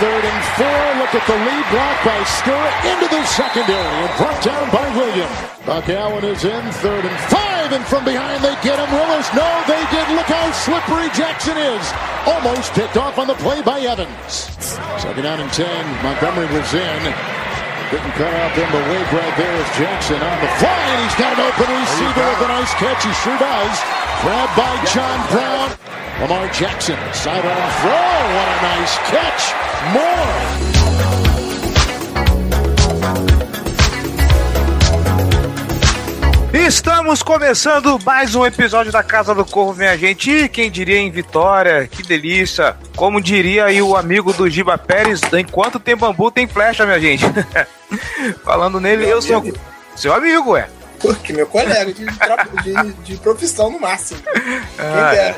third and four. Look at the lead block by Skura into the secondary and brought down by William. Buck Allen is in, third and five, and from behind they get him. Willis, no, they did. Look how slippery Jackson is. Almost picked off on the play by Evans. Second down and ten. Montgomery was in. Didn't cut out them, but wave right there is Jackson on the fly, and he's got an open receiver with a nice catch. He sure does. Grabbed by John Brown. Lamar Jackson, sideline throw. What a nice catch. More. Estamos começando mais um episódio da Casa do Corvo, minha gente. E quem diria em Vitória? Que delícia! Como diria aí o amigo do Giba Pérez, enquanto tem bambu, tem flecha, minha gente. Falando nele, Meu eu sou amigo. seu amigo, é. Porque meu colega de, de, de profissão no máximo. Quem Ah, dera.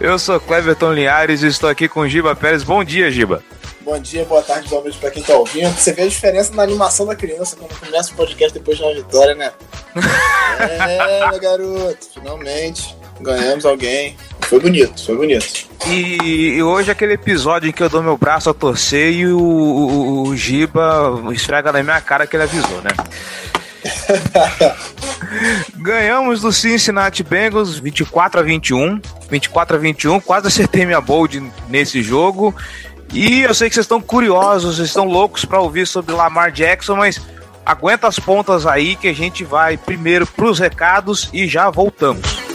Eu sou Cleverton Linhares e estou aqui com o Giba Pérez. Bom dia, Giba. Bom dia, boa tarde, boa noite pra quem tá ouvindo. Você vê a diferença na animação da criança quando começa o podcast depois de uma vitória, né? É, meu garoto, finalmente ganhamos alguém. Foi bonito, foi bonito. E, e hoje é aquele episódio em que eu dou meu braço a torcer e o, o, o Giba esfrega na minha cara que ele avisou, né? Ganhamos do Cincinnati Bengals 24 a 21. 24 a 21, quase acertei minha bold nesse jogo. E eu sei que vocês estão curiosos, vocês estão loucos para ouvir sobre Lamar Jackson, mas aguenta as pontas aí que a gente vai primeiro pros recados e já voltamos.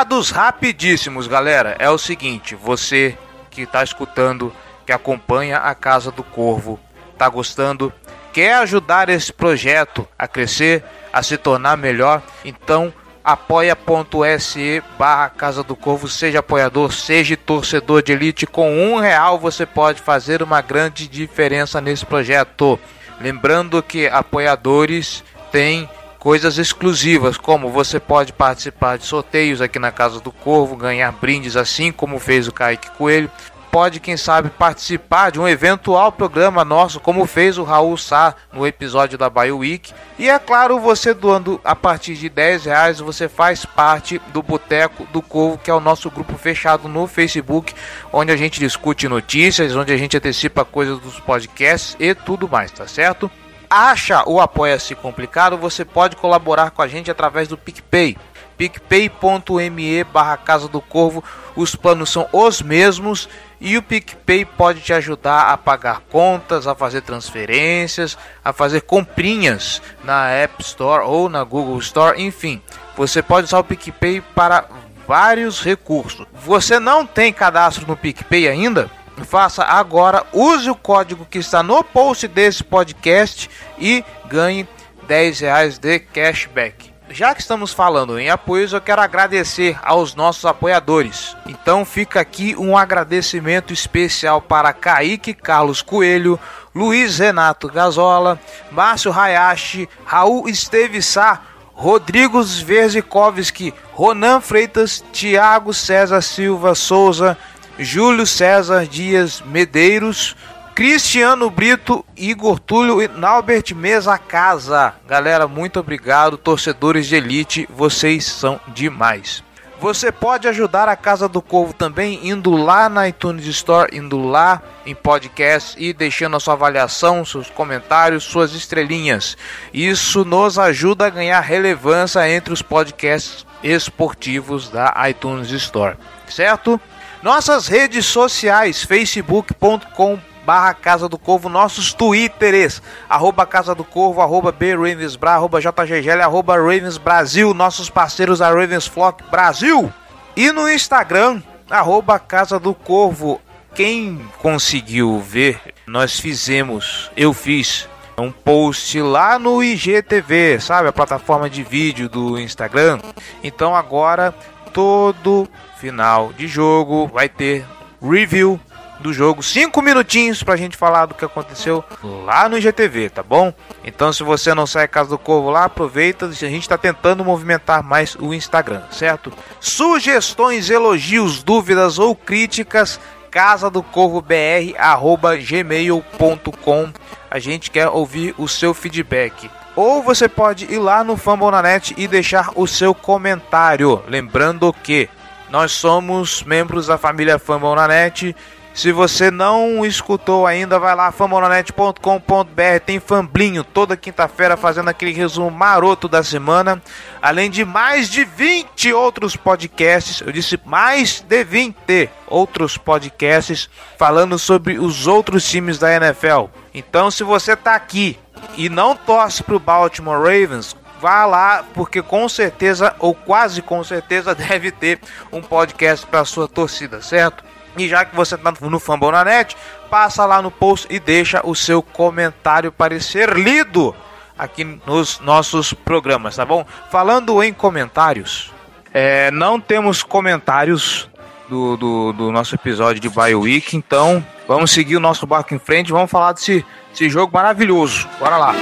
Recados rapidíssimos, galera. É o seguinte, você que tá escutando, que acompanha a Casa do Corvo, tá gostando, quer ajudar esse projeto a crescer, a se tornar melhor, então apoia.se barra Casa do Corvo, seja apoiador, seja torcedor de elite, com um real você pode fazer uma grande diferença nesse projeto. Lembrando que apoiadores têm coisas exclusivas, como você pode participar de sorteios aqui na Casa do Corvo, ganhar brindes assim como fez o Kaique Coelho. Pode, quem sabe, participar de um eventual programa nosso, como fez o Raul Sá no episódio da Bio Week. E é claro, você doando a partir de 10 reais, você faz parte do Boteco do Corvo, que é o nosso grupo fechado no Facebook, onde a gente discute notícias, onde a gente antecipa coisas dos podcasts e tudo mais, tá certo? Acha o Apoia-se complicado, você pode colaborar com a gente através do PicPay. picpay.me barra Casa do Corvo, os planos são os mesmos e o PicPay pode te ajudar a pagar contas, a fazer transferências, a fazer comprinhas na App Store ou na Google Store, enfim. Você pode usar o PicPay para vários recursos. Você não tem cadastro no PicPay ainda? Faça agora, use o código que está no post desse podcast e ganhe 10 reais de cashback. Já que estamos falando em apoios, eu quero agradecer aos nossos apoiadores. Então fica aqui um agradecimento especial para Kaique Carlos Coelho, Luiz Renato Gazola, Márcio Hayashi, Raul Esteves Sá, Rodrigo Verzikovski, Ronan Freitas, Tiago César Silva Souza, Júlio César Dias Medeiros, Cristiano Brito, Igor Túlio e Naubert Mesa Casa. Galera, muito obrigado, torcedores de elite, vocês são demais. Você pode ajudar a Casa do Corvo também indo lá na iTunes Store, indo lá em podcast e deixando a sua avaliação, seus comentários, suas estrelinhas. Isso nos ajuda a ganhar relevância entre os podcasts esportivos da iTunes Store, certo? Nossas redes sociais, facebook.com barra Casa do Corvo, nossos twitters, arroba Casa do Corvo, arroba BRavensBra, arroba JGGL, arroba Ravens Brasil, nossos parceiros a Ravens Flock Brasil. E no Instagram, arroba Casa do Corvo. Quem conseguiu ver, nós fizemos, eu fiz um post lá no IGTV, sabe? A plataforma de vídeo do Instagram. Então agora, todo final de jogo. Vai ter review do jogo, cinco minutinhos pra gente falar do que aconteceu lá no IGTV, tá bom? Então se você não sai Casa do Corvo lá, aproveita, a gente tá tentando movimentar mais o Instagram, certo? Sugestões, elogios, dúvidas ou críticas, casa do corvo br arroba gmail.com a gente quer ouvir o seu feedback ou você pode ir lá no Fambonanet e deixar o seu comentário. Lembrando que nós somos membros da família Fambonanet. Se você não escutou ainda, vai lá famonanet.com.br, tem Famblinho toda quinta-feira fazendo aquele resumo maroto da semana, além de mais de 20 outros podcasts, eu disse mais de 20 outros podcasts falando sobre os outros times da NFL. Então, se você tá aqui e não torce pro Baltimore Ravens, vá lá, porque com certeza, ou quase com certeza, deve ter um podcast para sua torcida, certo? E já que você está no Fambonanet, passa lá no post e deixa o seu comentário para ser lido aqui nos nossos programas, tá bom? Falando em comentários, é, não temos comentários do, do, do, nosso episódio de BioWeek, então vamos seguir o nosso barco em frente, vamos falar desse, desse jogo maravilhoso. Bora lá!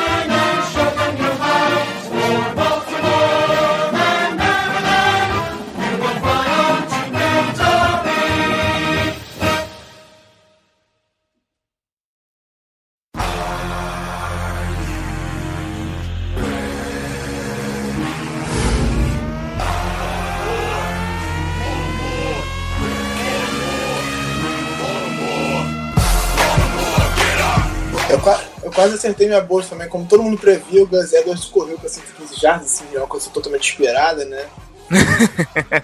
Eu quase acertei minha bolsa também. Como todo mundo previa, o Gus Edwards correu para 115 jardas, assim, é uma coisa totalmente esperada, né?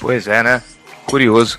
pois é, né? Curioso.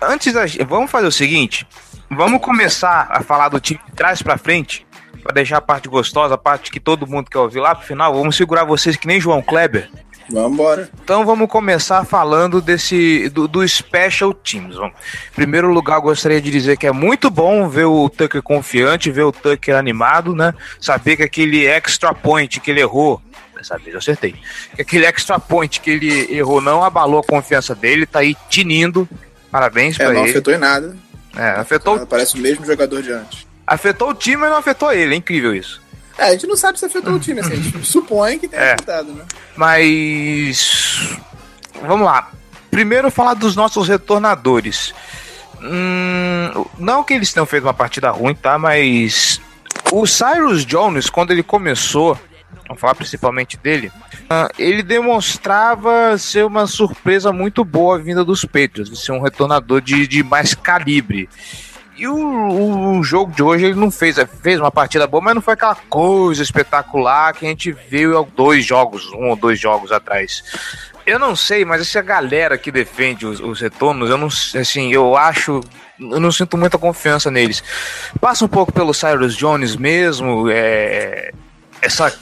Antes da vamos fazer o seguinte, vamos começar a falar do time de trás para frente, para deixar a parte gostosa, a parte que todo mundo quer ouvir lá pro final. Vamos segurar vocês que nem João Kleber. Vamos embora. Então vamos começar falando desse do, do Special Teams. Vamos. Em primeiro lugar, gostaria de dizer que é muito bom ver o Tucker confiante, ver o Tucker animado, né? Saber que aquele extra point que ele errou, dessa vez eu acertei, que aquele extra point que ele errou não abalou a confiança dele, tá aí tinindo. Parabéns é, pra não ele. Não afetou em nada. É, afetou. Parece o mesmo jogador de antes. Afetou o time, mas não afetou ele. É incrível isso. É, a gente não sabe se afetou o time, assim, a gente supõe que tenha é. afetado, né? Mas. Vamos lá. Primeiro falar dos nossos retornadores. Hum, não que eles tenham feito uma partida ruim, tá? Mas o Cyrus Jones, quando ele começou, vamos falar principalmente dele, ele demonstrava ser uma surpresa muito boa vinda dos Patriots, de ser um retornador de, de mais calibre. E o, o, jogo de hoje ele não fez, fez uma partida boa, mas não foi aquela coisa espetacular que a gente viu dois jogos, um ou dois jogos atrás. Eu não sei, mas essa galera que defende os, os retornos, eu não assim, eu acho, eu não sinto muita confiança neles. Passa um pouco pelo Cyrus Jones mesmo, é, essa,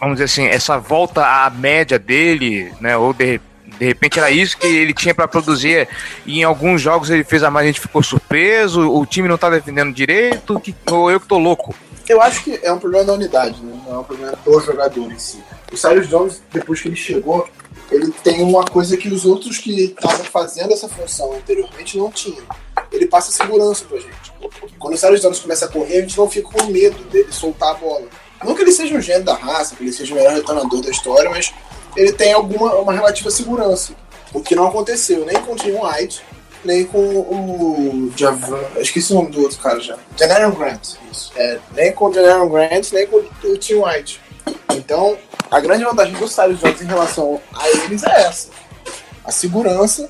vamos dizer assim, essa volta à média dele, né, ou de de repente era isso que ele tinha para produzir. E em alguns jogos ele fez a mais, a gente ficou surpreso, o time não tá defendendo direito, que, ou eu que tô louco. Eu acho que é um problema da unidade, né? Não é um problema do jogador em si. O Cyrus Jones, depois que ele chegou, ele tem uma coisa que os outros que estavam fazendo essa função anteriormente não tinham. Ele passa segurança pra gente. Quando o Cyrus Jones começa a correr, a gente não fica com medo dele soltar a bola. Não que ele seja um gênio da raça, que ele seja o melhor retornador da história, mas ele tem alguma uma relativa segurança. O que não aconteceu nem com o Tim White, nem com o Javan. Esqueci o nome do outro cara já. Janaron Grant. Isso. É, nem com o Janaron Grant, nem com o Tim White. Então, a grande vantagem do Cyrus Jones em relação a eles é essa. A segurança.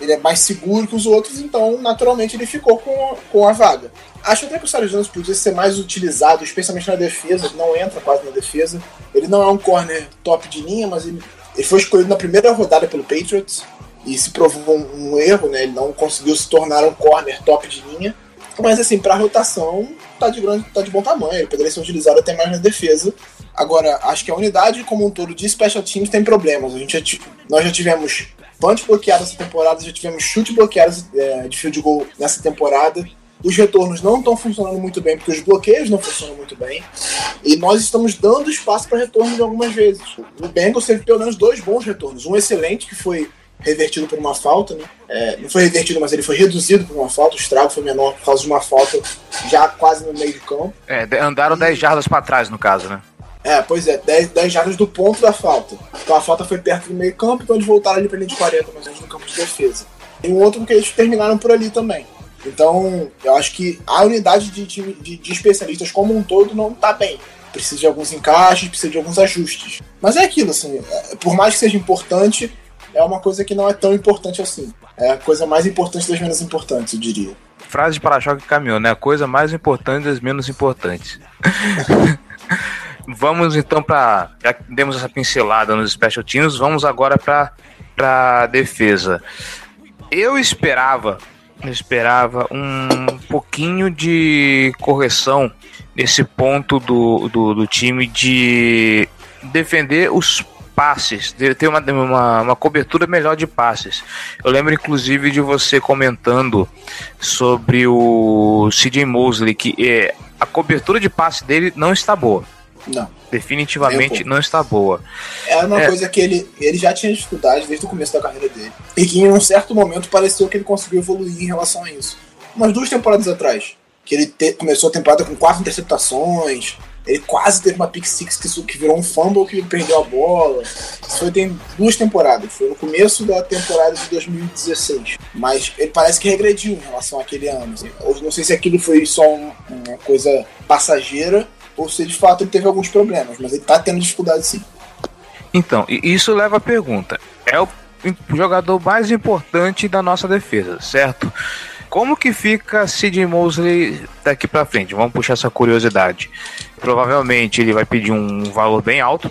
Ele, é mais seguro que os outros, então, naturalmente, ele ficou com, com a vaga. Acho até que o Cyrus Jones podia ser mais utilizado, especialmente na defesa, ele não entra quase na defesa. Ele não é um corner top de linha, mas ele, ele foi escolhido na primeira rodada pelo Patriots e se provou um, um, erro, né? Ele não conseguiu se tornar um corner top de linha. Mas assim, pra rotação, tá de, grande, tá de bom tamanho. Ele poderia ser utilizado até mais na defesa. Agora, acho que a unidade como um todo de special teams tem problemas. A gente já, nós já tivemos punch bloqueado essa temporada, já tivemos chute bloqueado é, de field goal nessa temporada. Os retornos não estão funcionando muito bem, porque os bloqueios não funcionam muito bem. E nós estamos dando espaço para retorno de algumas vezes. O Bengals teve pelo menos dois bons retornos. Um excelente, que foi revertido por uma falta, né? É, não foi revertido, mas ele foi reduzido por uma falta. O estrago foi menor por causa de uma falta já quase no meio do campo. É, andaram 10 jardas para trás, no caso, né? É, pois é, 10, 10 jardas do ponto da falta. Então a falta foi perto do meio campo, então eles voltaram ali para linha de 40, mais ou menos no campo de defesa. E um outro que eles terminaram por ali também. Então, eu acho que a unidade de, de, de especialistas como um todo não está bem. Precisa de alguns encaixes, precisa de alguns ajustes. Mas é aquilo, assim, é, por mais que seja importante, é uma coisa que não é tão importante assim. É a coisa mais importante das menos importantes, eu diria. Frase de para-choque caminhão, né? A coisa mais importante das menos importantes. vamos então para. Já demos essa pincelada nos special teams, vamos agora para defesa. Eu esperava, eu esperava um pouquinho de correção nesse ponto do, do, do time de defender os passes, ter uma, uma, uma, cobertura melhor de passes. Eu lembro inclusive de você comentando sobre o CJ Mosley, que é, a cobertura de passe dele não está boa. Não. Definitivamente não está boa. É uma é. coisa que ele, ele já tinha dificuldade desde o começo da carreira dele. E que em um certo momento pareceu que ele conseguiu evoluir em relação a isso. Umas duas temporadas atrás. Que ele te, começou a temporada com quatro interceptações, ele quase teve uma pick six que, que virou um fumble que perdeu a bola. Isso foi tem duas temporadas. Foi no começo da temporada de 2016. Mas ele parece que regrediu em relação àquele ano. Assim. Eu não sei se aquilo foi só um, uma coisa passageira ou se de fato ele teve alguns problemas. Mas ele tá tendo dificuldade sim. Então, isso leva a pergunta. É o jogador mais importante da nossa defesa, certo? Como que fica Sid Mosley daqui para frente? Vamos puxar essa curiosidade. Provavelmente ele vai pedir um valor bem alto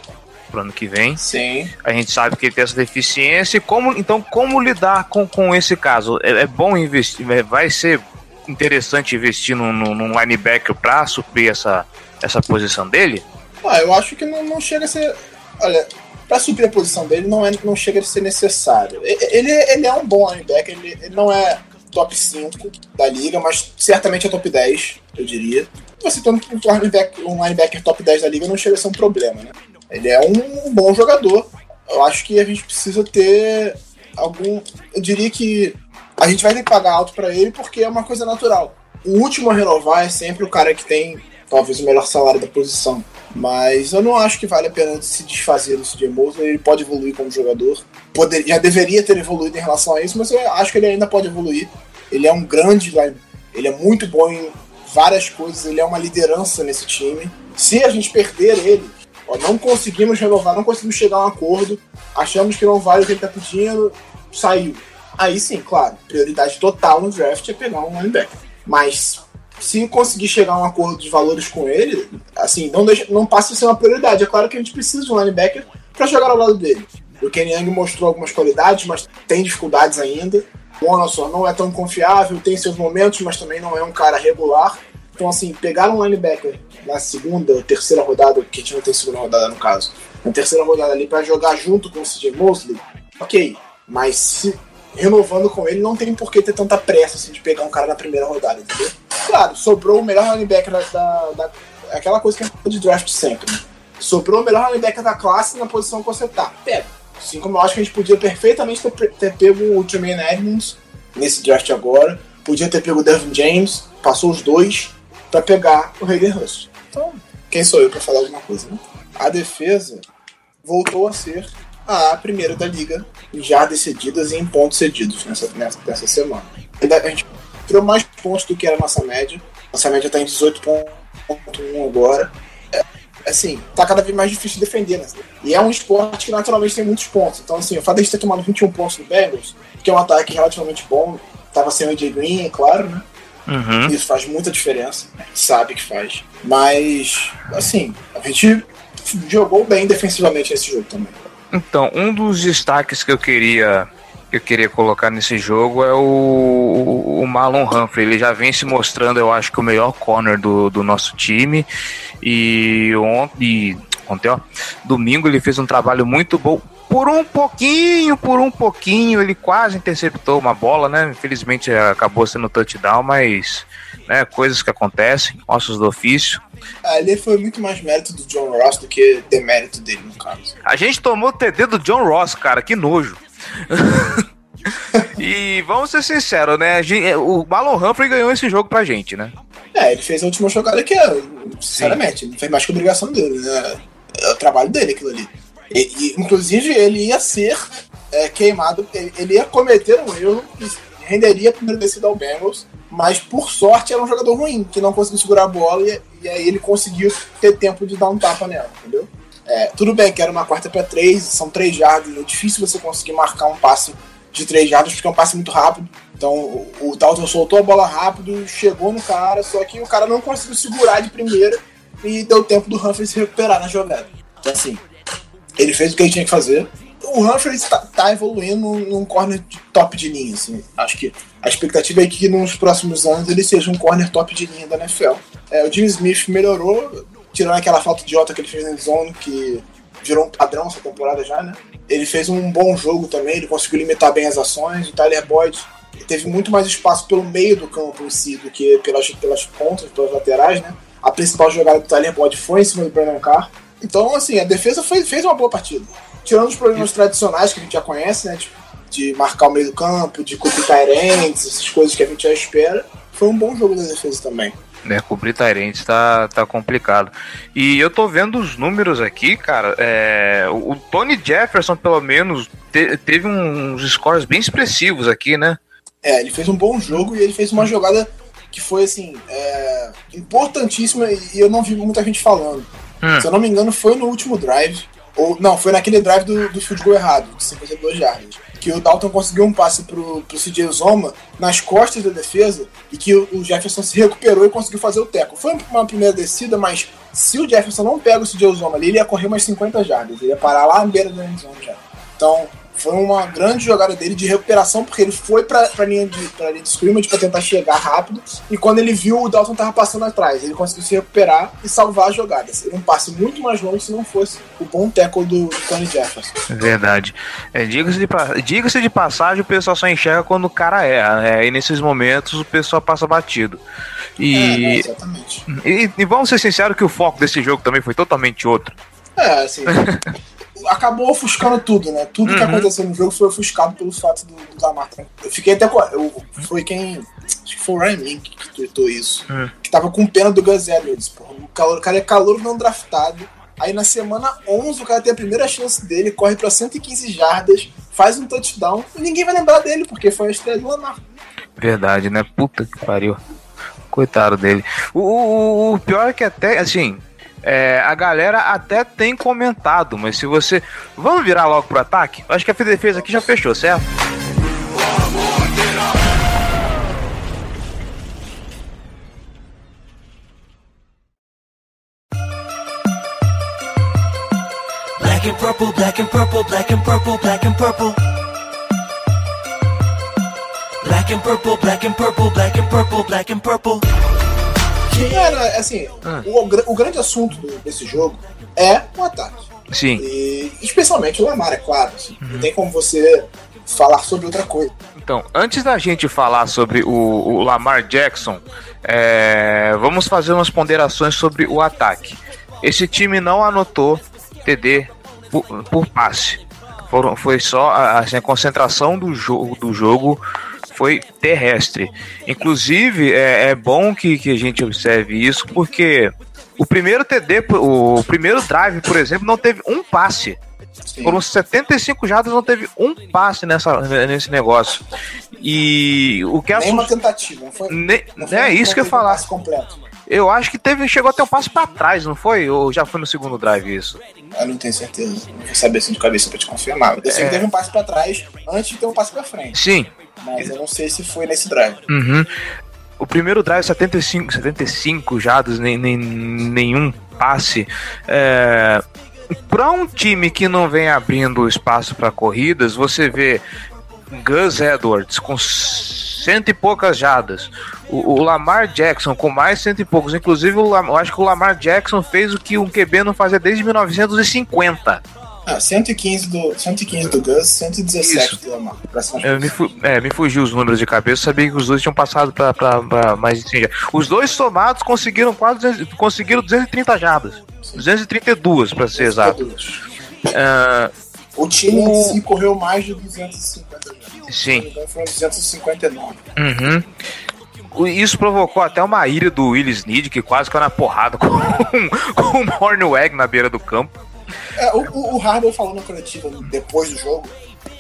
pro ano que vem. Sim. A gente sabe que ele tem essa deficiência. Como, então, como lidar com, com esse caso? É, é bom investir, é, vai ser interessante investir num, num linebacker para suprir essa, essa posição dele? Ah, eu acho que não, não chega a ser. Olha, para suprir a posição dele não, é, não chega a ser necessário. Ele, ele é um bom linebacker, ele, ele não é top 5 da liga, mas certamente é top 10, eu diria. Você tendo um linebacker, um linebacker top 10 da liga não chega a ser um problema, né? Ele é um bom jogador. Eu acho que a gente precisa ter algum. Eu diria que a gente vai ter que pagar alto para ele porque é uma coisa natural. O último a renovar é sempre o cara que tem talvez o melhor salário da posição. Mas eu não acho que vale a pena se desfazer do CJ Mosley. Ele pode evoluir como jogador. Poder, já deveria ter evoluído em relação a isso, mas eu acho que ele ainda pode evoluir. Ele é um grande, ele é muito bom em várias coisas, ele é uma liderança nesse time. Se a gente perder ele, ó, não conseguimos renovar, não conseguimos chegar a um acordo, achamos que não vale o que ele está pedindo, saiu. Aí sim, claro, prioridade total no draft é pegar um linebacker. Mas se conseguir chegar a um acordo de valores com ele, assim, não, deixa, não passa a ser uma prioridade. É claro que a gente precisa de um linebacker para jogar ao lado dele. O Kenny Young mostrou algumas qualidades, mas tem dificuldades ainda. O Onasor não é tão confiável, tem seus momentos, mas também não é um cara regular. Então, assim, pegar um linebacker na segunda, terceira rodada, que a gente não tem segunda rodada no caso, na terceira rodada ali para jogar junto com o CJ Mosley, ok. Mas se renovando com ele, não tem por que ter tanta pressa assim, de pegar um cara na primeira rodada, entendeu? Claro, sobrou o melhor linebacker da, da, da aquela coisa que gente de draft sempre, né? Sobrou o melhor linebacker da classe na posição que você tá. Pega. Assim como eu acho que a gente podia perfeitamente ter, ter pego o Tremaine Edmonds nesse draft agora. Podia ter pego o Devin James, passou os dois para pegar o Hayden Hurst. Então, quem sou eu para falar alguma coisa, né? A defesa voltou a ser a primeira da liga em jardas cedidas e em pontos cedidos nessa, nessa, nessa semana. A gente tirou mais pontos do que era a nossa média. Nossa média está em 18.1 agora. É, assim, tá cada vez mais difícil de defender, né? E é um esporte que naturalmente tem muitos pontos. Então, assim, o fato de a gente ter tomado 21 pontos no Bengals, que é um ataque relativamente bom, tava sem o AJ Green, é claro, né? Uhum. Isso faz muita diferença, a gente sabe que faz. Mas, assim, a gente jogou bem defensivamente nesse jogo também. Então, um dos destaques que eu queria que eu queria colocar nesse jogo é o, o Marlon Humphrey. Ele já vem se mostrando, eu acho que o melhor corner do, do nosso time. E ontem, ontem, ó, domingo ele fez um trabalho muito bom. Por um pouquinho, por um pouquinho, ele quase interceptou uma bola, né? Infelizmente acabou sendo touchdown, mas né, coisas que acontecem, ossos do ofício. Ali foi muito mais mérito do John Ross do que demérito dele, no caso. A gente tomou o TD do John Ross, cara, que nojo. e vamos ser sinceros, né? O Marlon Humphrey ganhou esse jogo pra gente, né? É, ele fez a última jogada que é, sinceramente, não fez mais que obrigação dele, né? É o trabalho dele aquilo ali. E, e inclusive, ele ia ser é, queimado, ele, ele, ia cometer um erro que renderia a primeira descida ao Bengals, mas por sorte era um jogador ruim, que não conseguiu segurar a bola e, e aí ele conseguiu ter tempo de dar um tapa nela, entendeu? É, tudo bem que era uma quarta para três, são três jardas, é difícil você conseguir marcar um passe de três jardas porque é um passe muito rápido. Então o, o Dalton soltou a bola rápido, chegou no cara, só que o cara não conseguiu segurar de primeira e deu tempo do Humphrey se recuperar na jogada. Então assim, ele fez o que ele tinha que fazer. O Humphrey está tá evoluindo num corner de top de linha. Assim. Acho que a expectativa é que nos próximos anos ele seja um corner top de linha da NFL. É, o Jimmy Smith melhorou, tirando aquela falta idiota que ele fez na zone, que virou um padrão essa temporada já, né? Ele fez um bom jogo também, ele conseguiu limitar bem as ações. O Tyler Boyd teve muito mais espaço pelo meio do campo em si do que pelas, pelas pontas, pelas laterais, né? A principal jogada do Tyler Boyd foi em cima do Brandon Carr. Então, assim, a defesa foi, fez uma boa partida. Tirando os problemas tradicionais que a gente já conhece, né? Tipo, de marcar o meio do campo, de cobrir Tyrants, essas coisas que a gente já espera, foi um bom jogo da defesa também né? Cobrir Tyrants tá, tá complicado. E eu tô vendo os números aqui, cara. É, o Tony Jefferson, pelo menos, te, teve uns scores bem expressivos aqui, né? É, ele fez um bom jogo e ele fez uma jogada que foi, assim, é, importantíssima e eu não vi muita gente falando. Hum. Se eu não me engano, foi no último drive. Ou, não, foi naquele drive do, do field goal errado, de 52 jardas que o Dalton conseguiu um passe pro, pro CJ Zoma nas costas da defesa e que o, Jefferson se recuperou e conseguiu fazer o teco. Foi uma primeira descida, mas se o Jefferson não pega o CJ Zoma ali, ele ia correr umas 50 jardas, ele ia parar lá na beira da endzone já. Então, foi uma grande jogada dele de recuperação, porque ele foi pra, pra, linha, de, pra linha de scrimmage pra tentar chegar rápido, e quando ele viu o Dalton tava passando atrás, ele conseguiu se recuperar e salvar a jogada. Seria um passe muito mais longo se não fosse o bom tackle do, do Tony Jefferson. Verdade. É, Diga-se de, diga de passagem, o pessoal só enxerga quando o cara erra, né? e nesses momentos o pessoal passa batido. E, é, é, exatamente. E, e vamos ser sinceros que o foco desse jogo também foi totalmente outro. É, assim. acabou ofuscando tudo, né? Tudo uhum. que aconteceu no jogo foi ofuscado pelo fato do, do Lamar. Eu fiquei até com. Eu, foi quem. Acho que foi o Ryan Mink que tweetou isso. Uhum. Que tava com pena do Gus Edwards. Porra, o, calor, o cara é calor não draftado. Aí na semana 11 o cara tem a primeira chance dele, corre para 115 jardas, faz um touchdown e ninguém vai lembrar dele, porque foi a estreia do Lamar. Verdade, né? Puta que pariu. Coitado dele. O, o, o pior é que até, assim, é, a galera até tem comentado, mas se você. Vamos virar logo pro ataque? Acho que a defesa aqui já fechou, certo? Black and purple, black and purple, black and purple, black and purple. Black and purple, black and purple, black and purple, black and purple. Cara, assim, ah. o, o grande assunto desse jogo é o ataque. Sim. E, especialmente o Lamar, é claro. Assim, uhum. Não tem como você falar sobre outra coisa. Então, antes da gente falar sobre o, o Lamar Jackson, é, vamos fazer umas ponderações sobre o ataque. Esse time não anotou TD por, por passe. Foram, foi só assim, a concentração do jogo, do jogo foi terrestre. Inclusive, é, é bom que, que a gente observe isso, porque o primeiro TD, o primeiro drive, por exemplo, não teve um passe. Sim. Foram 75 jardas, não teve um passe nessa, nesse negócio. E o que Nem uma tentativa, não foi? Ne, não foi é isso que eu ia falar. Completo. Eu acho que teve, chegou até um passo para trás, não foi? Ou já foi no segundo drive isso? Eu não tenho certeza. Não vou saber assim de cabeça para te confirmar. Eu sei é... que teve um passo para trás antes de ter um passo para frente. Sim, mas eu não sei se foi nesse drive. Uhum. O primeiro drive, 75, 75 jados, nem, nem, nenhum passe. É, para um time que não vem abrindo espaço para corridas, você vê Gus Edwards com cento e poucas jardas. O, o, Lamar Jackson com mais cento e poucos. Inclusive, o, eu acho que o Lamar Jackson fez o que um QB não fazia desde 1950. Ah, 115 do, 115 do Gus, 117 Isso. do Lamar. É, me, fu é, me fugiu os números de cabeça, sabia que os dois tinham passado para mais assim, Os dois somados conseguiram quase 200, conseguiram 230 jardas. Sim. 232 para ser exato. Uh, o time o... si correu mais de 250 jardas. Sim. Foram 259. Uhum. Isso provocou até uma ira do Willis Need, que quase caiu na porrada com, com o Hornweg na beira do campo. É, o, o Harbaugh falou na coletiva depois do jogo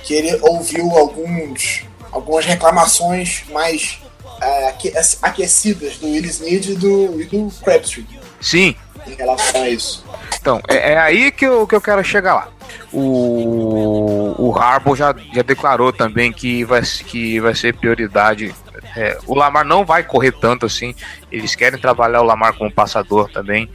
que ele ouviu alguns, algumas reclamações mais é, aquecidas do Willis Need e do, e do Crabtree. Sim. Em relação a isso. Então, é, é, aí que eu, que eu quero chegar lá. O, o Harbaugh já, já declarou também que vai, que vai ser prioridade. É, o Lamar não vai correr tanto assim. Eles querem trabalhar o Lamar como passador também.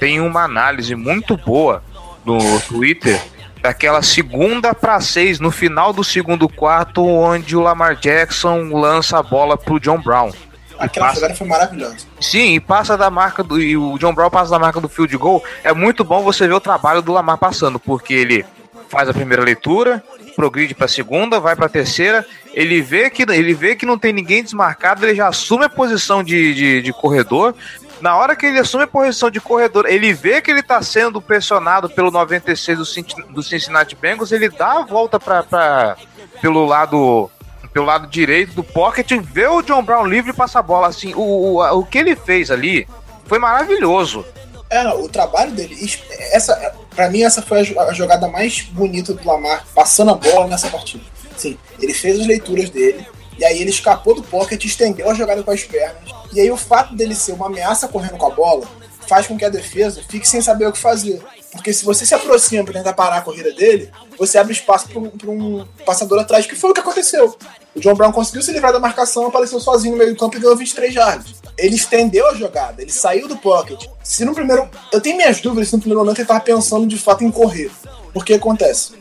Tem uma análise muito boa no Twitter daquela segunda para seis no final do segundo quarto, onde o Lamar Jackson lança a bola pro John Brown. Aquela passa... jogada foi maravilhosa. Sim, e passa da marca do. E o John Brown passa da marca do field goal. É muito bom você ver o trabalho do Lamar passando, porque ele faz a primeira leitura, progride para a segunda, vai para a terceira, ele vê que ele vê que não tem ninguém desmarcado, ele já assume a posição de, de, de corredor, na hora que ele assume a posição de corredor, ele vê que ele está sendo pressionado pelo 96 do Cincinnati Bengals, ele dá a volta para pelo lado pelo lado direito do pocket, vê o John Brown livre e passa a bola. Assim, o, o, o que ele fez ali foi maravilhoso. É, o trabalho dele, essa, para mim essa foi a jogada mais bonita do Lamar passando a bola nessa partida. Sim, ele fez as leituras dele, e aí ele escapou do pocket, estendeu a jogada com as pernas. E aí o fato dele ser uma ameaça correndo com a bola faz com que a defesa fique sem saber o que fazer. Porque se você se aproxima para tentar parar a corrida dele, você abre espaço para um, passador atrás, que foi o que aconteceu. O John Brown conseguiu se livrar da marcação, apareceu sozinho no meio do campo e ganhou 23 jardas. Ele estendeu a jogada, ele saiu do pocket. Se no primeiro. Eu tenho minhas dúvidas se no primeiro momento ele estava pensando de fato em correr. Porque acontece.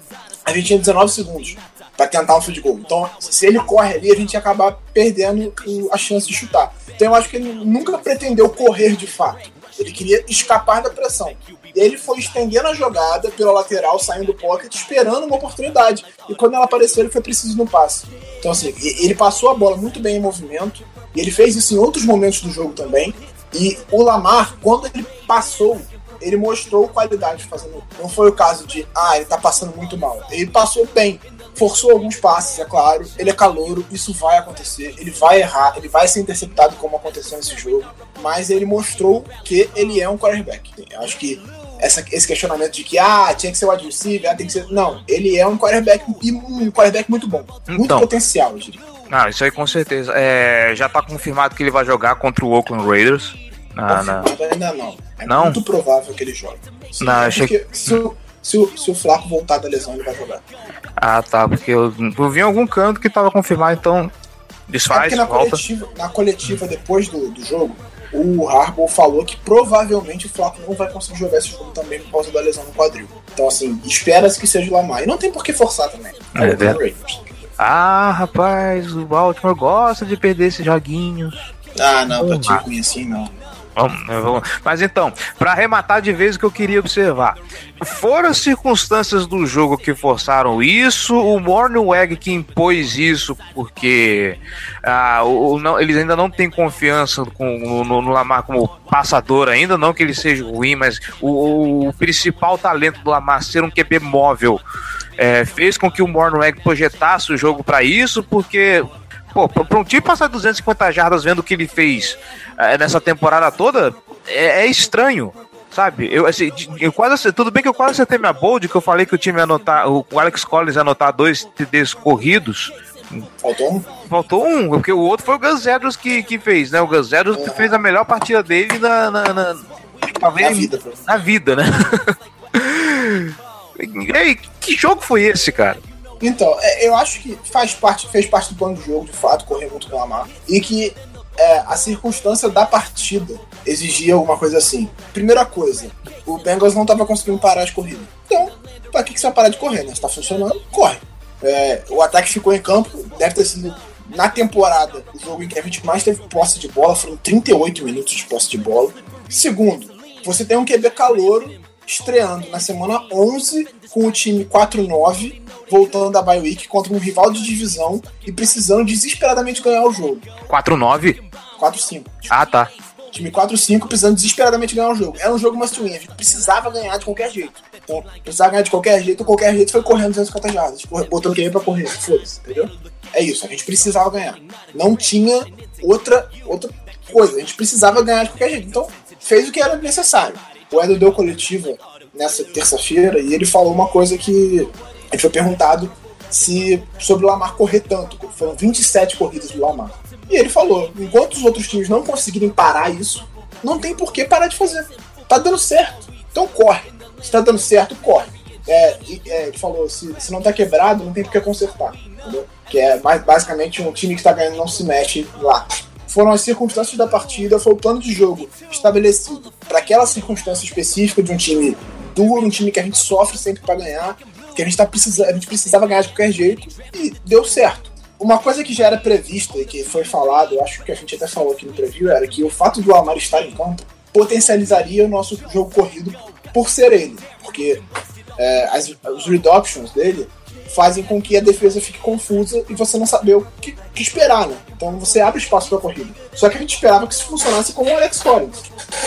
A gente tinha 19 segundos para tentar um field goal. Então, se ele corre ali, a gente ia acabar perdendo a chance de chutar. Então, eu acho que ele nunca pretendeu correr de fato. Ele queria escapar da pressão. Ele foi estendendo a jogada pela lateral, saindo do pocket, esperando uma oportunidade. E quando ela apareceu, ele foi preciso no passe. Então, assim, ele passou a bola muito bem em movimento. E ele fez isso em outros momentos do jogo também. E o Lamar, quando ele passou, ele mostrou qualidade fazendo. Não foi o caso de, ah, ele tá passando muito mal. Ele passou bem forçou alguns passes, é claro. Ele é calouro, isso vai acontecer. Ele vai errar, ele vai ser interceptado como aconteceu nesse jogo. Mas ele mostrou que ele é um quarterback. Acho que essa, esse questionamento de que ah, tinha que ser o wide receiver, ah, tem que ser. Não, ele é um quarterback e um quarterback muito bom. Muito então, potencial, eu diria. Não, isso aí com certeza. É, já tá confirmado que ele vai jogar contra o Oakland Raiders. Na, na... ainda não. É não? muito provável que ele jogue. Sim, não, achei... que se, o, se, o, se o Flaco voltar da lesão, ele vai jogar. Ah, tá, porque eu, eu vi em algum canto que tava confirmado, então desfaz, é na volta. Coletiva, na coletiva, depois do, do jogo, o Harbaugh falou que provavelmente o Flaco não vai conseguir jogar esse jogo também por causa da lesão no quadril. Então, assim, espera-se que seja o Lamar. E não tem por que forçar também. É, é Ah, rapaz, o Baltimore gosta de perder esses joguinhos. Ah, não, pra ti ruim assim não. Mas então, para arrematar de vez o que eu queria observar. Foram as circunstâncias do jogo que forçaram isso, o Mornweg que impôs isso, porque ah, o, não, eles ainda não têm confiança com, no, no, Lamar como passador ainda, não que ele seja ruim, mas o, o principal talento do Lamar ser um QB móvel é, fez com que o Mornweg projetasse o jogo para isso, porque Pô, pra um time passar 250 jardas vendo o que ele fez é, nessa temporada toda, é, é, estranho. Sabe, eu, assim, eu quase tudo bem que eu quase acertei minha bold, que eu falei que o time ia anotar, o Alex Collins ia anotar dois TDs corridos. Faltou um? Faltou um, porque o outro foi o Gus Edwards que, que fez, né? O Gus Edwards que fez a melhor partida dele na, na, na, talvez, na vida. Na vida, né? e aí, que jogo foi esse, cara? Então, é, eu acho que faz parte, fez parte do plano do jogo, de fato, correr muito com o Lamar. E que é, a circunstância da partida exigia alguma coisa assim. Primeira coisa, o Bengals não estava conseguindo parar de corrida. Então, pra que, que você vai parar de correr, né? Se tá funcionando, corre. É, o ataque ficou em campo, deve ter sido na temporada o jogo em que a gente mais teve posse de bola, foram 38 minutos de posse de bola. Segundo, você tem um QB calouro estreando na semana 11 com o time 4-9, voltando da bye week contra um rival de divisão e precisando desesperadamente ganhar o jogo. 4-9? 4-5. Ah, tá. Time 4-5 precisando desesperadamente ganhar o jogo. Era um jogo must win, a gente precisava ganhar de qualquer jeito. Então, precisava ganhar de qualquer jeito, qualquer jeito foi correndo 250 jardas, botando quem pra correr, foda-se, entendeu? É isso, a gente precisava ganhar. Não tinha outra, outra coisa, a gente precisava ganhar de qualquer jeito. Então, fez o que era necessário. O Edo deu coletiva nessa terça-feira e ele falou uma coisa que a gente foi perguntado se sobre o Lamar correr tanto. Foram 27 corridas do Lamar. E ele falou: enquanto os outros times não conseguirem parar isso, não tem por que parar de fazer. Tá dando certo. Então corre. Se tá dando certo, corre. É, é, ele falou: se, se não tá quebrado, não tem por que consertar. Entendeu? Que é mais, basicamente um time que tá ganhando não se mexe lá. Foram as circunstâncias da partida, foi o plano de jogo estabelecido para aquela circunstância específica de um time duro, um time que a gente sofre sempre para ganhar, que a gente, tá a gente precisava ganhar de qualquer jeito, e deu certo. Uma coisa que já era prevista e que foi falado, eu acho que a gente até falou aqui no preview, era que o fato do Lamar estar em campo potencializaria o nosso jogo corrido por ser ele. Porque é, as, os reductions dele fazem com que a defesa fique confusa e você não saber o que, que esperar, né? Então você abre espaço para a corrida. Só que a gente esperava que isso funcionasse como o Alex Collins,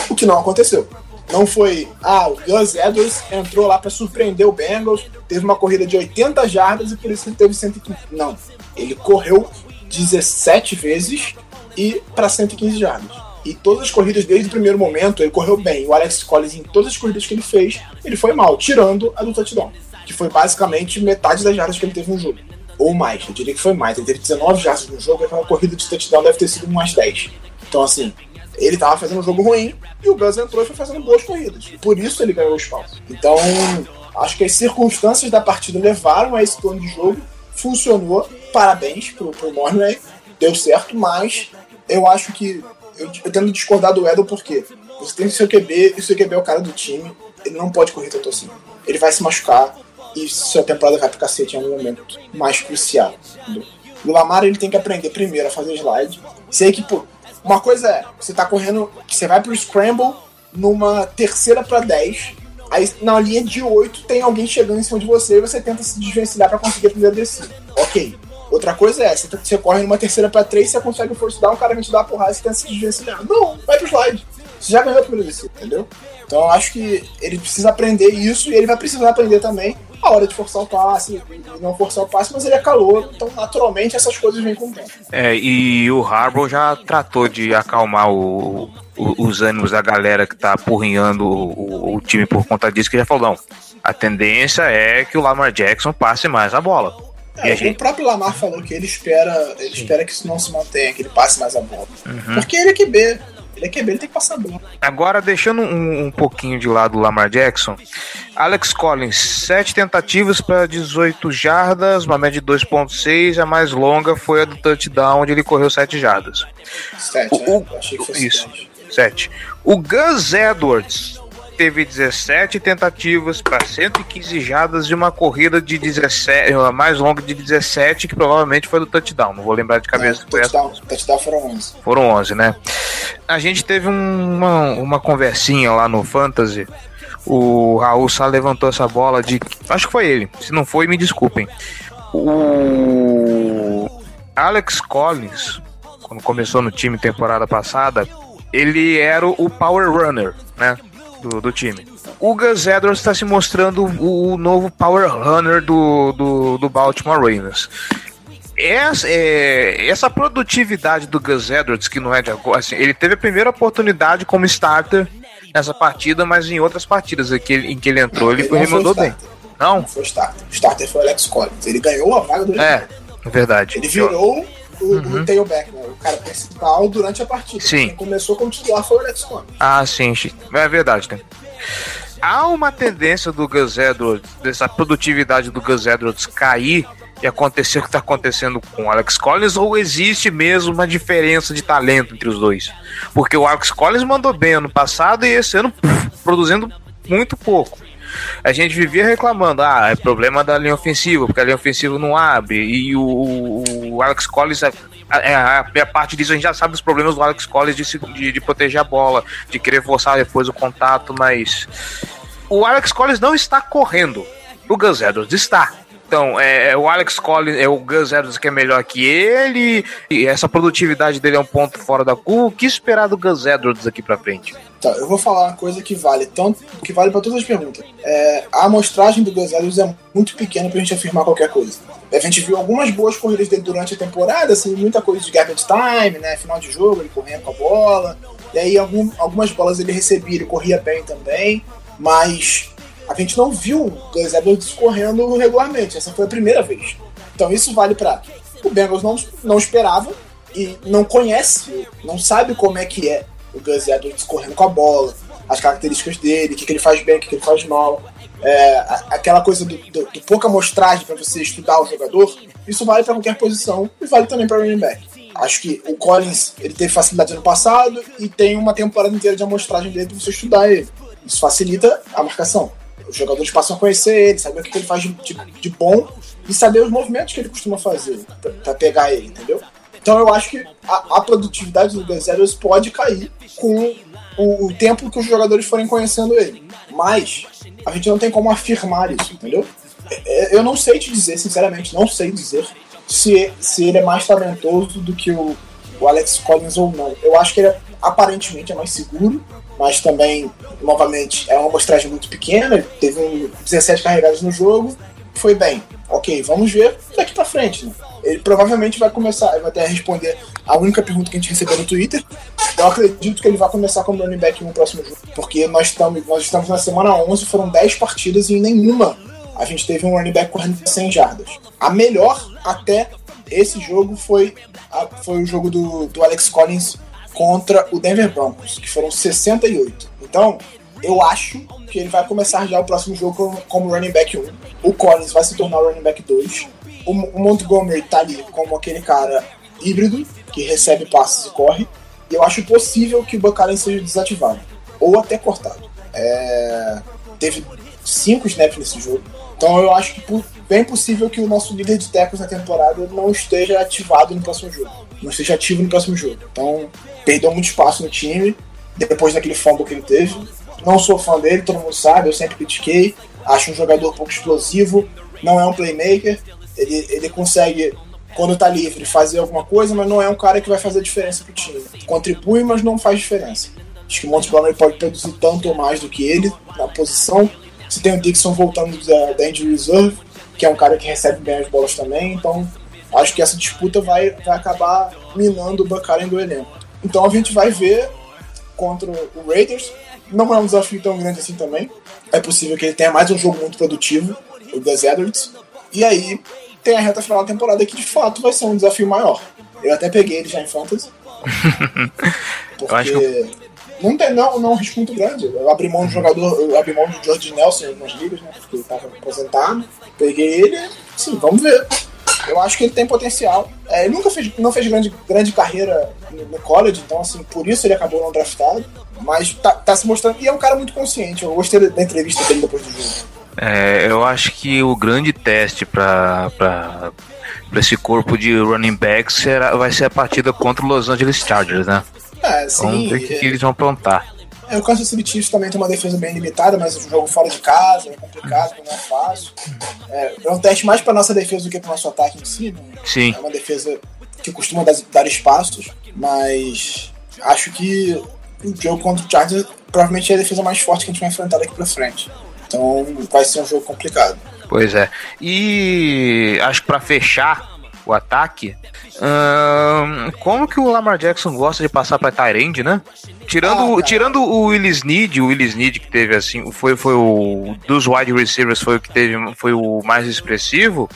o que não aconteceu. Não foi, ah, o Gus Edwards entrou lá para surpreender o Bengals, teve uma corrida de 80 jardas e por isso ele teve 115. Não. Ele correu 17 vezes e para 115 jardas. E todas as corridas desde o primeiro momento ele correu bem. O Alex Collins, em todas as corridas que ele fez, ele foi mal, tirando a do touchdown, que foi basicamente metade das jardas que ele teve no jogo. Ou mais, eu diria que foi mais. Ele teve 19 jardas no jogo, e aquela corrida de touchdown deve ter sido umas 10. Então, assim, ele tava fazendo um jogo ruim e o Gus entrou e foi fazendo boas corridas. Por isso ele ganhou o espaço. Então, acho que as circunstâncias da partida levaram a esse plano de jogo. Funcionou. Parabéns pro, pro Mornway. Deu certo, mas eu acho que. Eu, eu tendo discordar do Edel porque você tem o seu QB e o seu QB é o cara do time. Ele não pode correr tanto assim. Ele vai se machucar e sua temporada vai pro cacete em algum momento mais crucial. Entendeu? O Lamar ele tem que aprender primeiro a fazer slide. Sei que, pô, uma coisa é, você tá correndo, você vai pro scramble numa terceira para 10, aí na linha de 8 tem alguém chegando em cima de você e você tenta se desvencilhar para conseguir a primeira descida. Ok. Outra coisa é, você, você corre numa terceira para 3, você consegue down, o cara vem te dar uma porrada e você tenta se desvencilhar. Não, vai pro slide. Você já ganhou a primeira descida, entendeu? Então eu acho que ele precisa aprender isso e ele vai precisar aprender também a hora de forçar o passe e não forçar o passe, mas ele é calor, então naturalmente essas coisas vêm com o tempo. É, e o Harbour já tratou de acalmar o, o, os ânimos da galera que tá apurrinhando o, o, time por conta disso, que já falou, não, a tendência é que o Lamar Jackson passe mais a bola. É, o gente... próprio Lamar falou que ele espera, ele espera que isso não se mantenha, que ele passe mais a bola. Uhum. Porque ele é QB. Ele é QB, ele tem que passar bola. Agora, deixando um, um pouquinho de lado o Lamar Jackson, Alex Collins, 7 tentativas para 18 jardas, uma média de 2,6. A mais longa foi a do touchdown, onde ele correu 7 jardas. 7, o, né? Achei que fosse Isso, 7. O Gus Edwards teve 17 tentativas para 115 jardas e uma corrida de 17, a mais longa de 17, que provavelmente foi do touchdown. Não vou lembrar de cabeça. Não, touchdown, touchdown foram 11. Foram 11, né? A gente teve uma, uma conversinha lá no Fantasy. O Raul Sá levantou essa bola de. Acho que foi ele. Se não foi, me desculpem. O Alex Collins, quando começou no time temporada passada, ele era o Power Runner, né? Do, do time. O Gus Edwards está se mostrando o, novo power runner do, do, do Baltimore Ravens. Essa, é, essa produtividade do Gus Edwards, que não é de agora, assim, ele teve a primeira oportunidade como starter nessa partida, mas em outras partidas em que ele, em que ele entrou, ele, ele foi remandou bem. Não? não? foi starter. O starter foi o Alex Collins. Ele ganhou a vaga do É, verdade. Ele virou o, uhum. o tailback, né? O cara principal durante a partida. Sim. Quem começou como titular foi o Alex Collins. Ah, sim, é verdade, né? Há uma tendência do Gus Edwards, dessa produtividade do Gus Edwards cair e acontecer o que está acontecendo com o Alex Collins, ou existe mesmo uma diferença de talento entre os dois? Porque o Alex Collins mandou bem ano passado e esse ano puf, produzindo muito pouco. A gente vivia reclamando, ah, é problema da linha ofensiva, porque a linha ofensiva não abre, e o, o Alex Collins, a, a, a, parte disso a gente já sabe os problemas do Alex Collins de, de, de proteger a bola, de querer forçar depois o contato, mas o Alex Collins não está correndo. O Gus Edwards está. Então, é, é, o Alex Collins, é o Gus Edwards que é melhor que ele, e essa produtividade dele é um ponto fora da curva. O que esperar do Gus Edwards aqui pra frente? Tá, eu vou falar uma coisa que vale tanto, que vale para todas as perguntas. É, a amostragem do Gus Edwards é muito pequena pra gente afirmar qualquer coisa. A gente viu algumas boas corridas dele durante a temporada, assim, muita coisa de garbage time, né, final de jogo, ele correndo com a bola, e aí algum, algumas bolas ele recebia, ele corria bem também, mas a gente não viu o Gus Edwards correndo regularmente. Essa foi a primeira vez. Então isso vale para o Bengals não, não esperava e não conhece, não sabe como é que é o Gus Edwards correndo com a bola, as características dele, o que, que ele faz bem, o que, que ele faz mal. É, aquela coisa do, do, do pouca amostragem para você estudar o jogador, isso vale para qualquer posição e vale também para running back. Acho que o Collins ele teve facilidade no passado e tem uma temporada inteira de amostragem dele para você estudar ele. Isso facilita a marcação. Os jogadores passam a conhecer ele, saber o que ele faz de, de, de bom e saber os movimentos que ele costuma fazer para pegar ele, entendeu? Então eu acho que a, a produtividade do Gus pode cair com o, o, tempo que os jogadores forem conhecendo ele. Mas a gente não tem como afirmar isso, entendeu? É, é, eu não sei te dizer, sinceramente, não sei dizer se, se ele é mais talentoso do que o, o Alex Collins ou não. Eu acho que ele é, aparentemente é mais seguro, mas também, novamente, é uma amostragem muito pequena. Ele teve um 17 carregados no jogo, foi bem. Ok, vamos ver daqui para frente. Né? Ele provavelmente vai começar, vai até responder a única pergunta que a gente recebeu no Twitter. Eu acredito que ele vai começar como running back no próximo jogo, porque nós estamos, nós estamos na semana 11, foram 10 partidas e em nenhuma a gente teve um running back correndo 100 jardas. A melhor até esse jogo foi, a, foi o jogo do, do Alex Collins contra o Denver Broncos, que foram 68. Então, eu acho que ele vai começar já o próximo jogo como, como running back 1. O Collins vai se tornar o running back 2. O, Montgomery tá ali como aquele cara híbrido, que recebe passes e corre. E eu acho possível que o Buchanan seja desativado. Ou até cortado. É... Teve cinco snaps nesse jogo. Então eu acho que bem possível que o nosso líder de tackles na temporada não esteja ativado no próximo jogo. Não esteja ativo no próximo jogo. Então perdeu muito espaço no time depois daquele fumble que ele teve. Não sou fã dele, todo mundo sabe, eu sempre critiquei. Acho um jogador pouco explosivo, não é um playmaker. Ele, ele consegue, quando tá livre, fazer alguma coisa, mas não é um cara que vai fazer diferença pro time. Contribui, mas não faz diferença. Acho que o Montgomery pode produzir tanto ou mais do que ele na posição. Você tem o Dixon voltando da, da Reserve, que é um cara que recebe bem as bolas também, então acho que essa disputa vai, vai acabar minando o Bucaren do elenco. Então a gente vai ver contra o Raiders. Não é um desafio tão grande assim também. É possível que ele tenha mais um jogo muito produtivo, o Gus Edwards. E aí tem a reta final da temporada que de fato vai ser um desafio maior. Eu até peguei ele já em Fantasy. Porque eu... não tem não, não é um risco muito grande. Eu abri mão do jogador, eu abri mão do George Nelson algumas ligas, né? Porque ele estava aposentado. Peguei ele, sim, vamos ver. Eu acho que ele tem potencial. É, ele nunca fez, não fez grande, grande carreira no, no, college, então, assim, por isso ele acabou não draftado. Mas tá, tá, se mostrando. E é um cara muito consciente. Eu gostei da entrevista dele depois do jogo. É, eu acho que o grande teste para esse corpo de running backs será, vai ser a partida contra o Los Angeles Chargers, né? É, sim. Vamos ver o que, que eles vão aprontar. É, o Kansas City Chiefs também tem uma defesa bem limitada, mas o jogo fora de casa é complicado, não é fácil. É, é um teste mais para nossa defesa do que para nosso ataque em si. Né? Sim. É uma defesa que costuma dar, dar espaços, mas acho que o jogo contra o Chargers provavelmente é a defesa mais forte que a gente vai enfrentar daqui para frente. Então vai ser um jogo complicado. Pois é. E acho que para fechar o ataque, hum, como que o Lamar Jackson gosta de passar para Tyrande, né? Tirando, ah, tirando o Willis Need, o Willis Need que teve assim, foi, foi o dos wide receivers foi o que teve, foi o mais expressivo.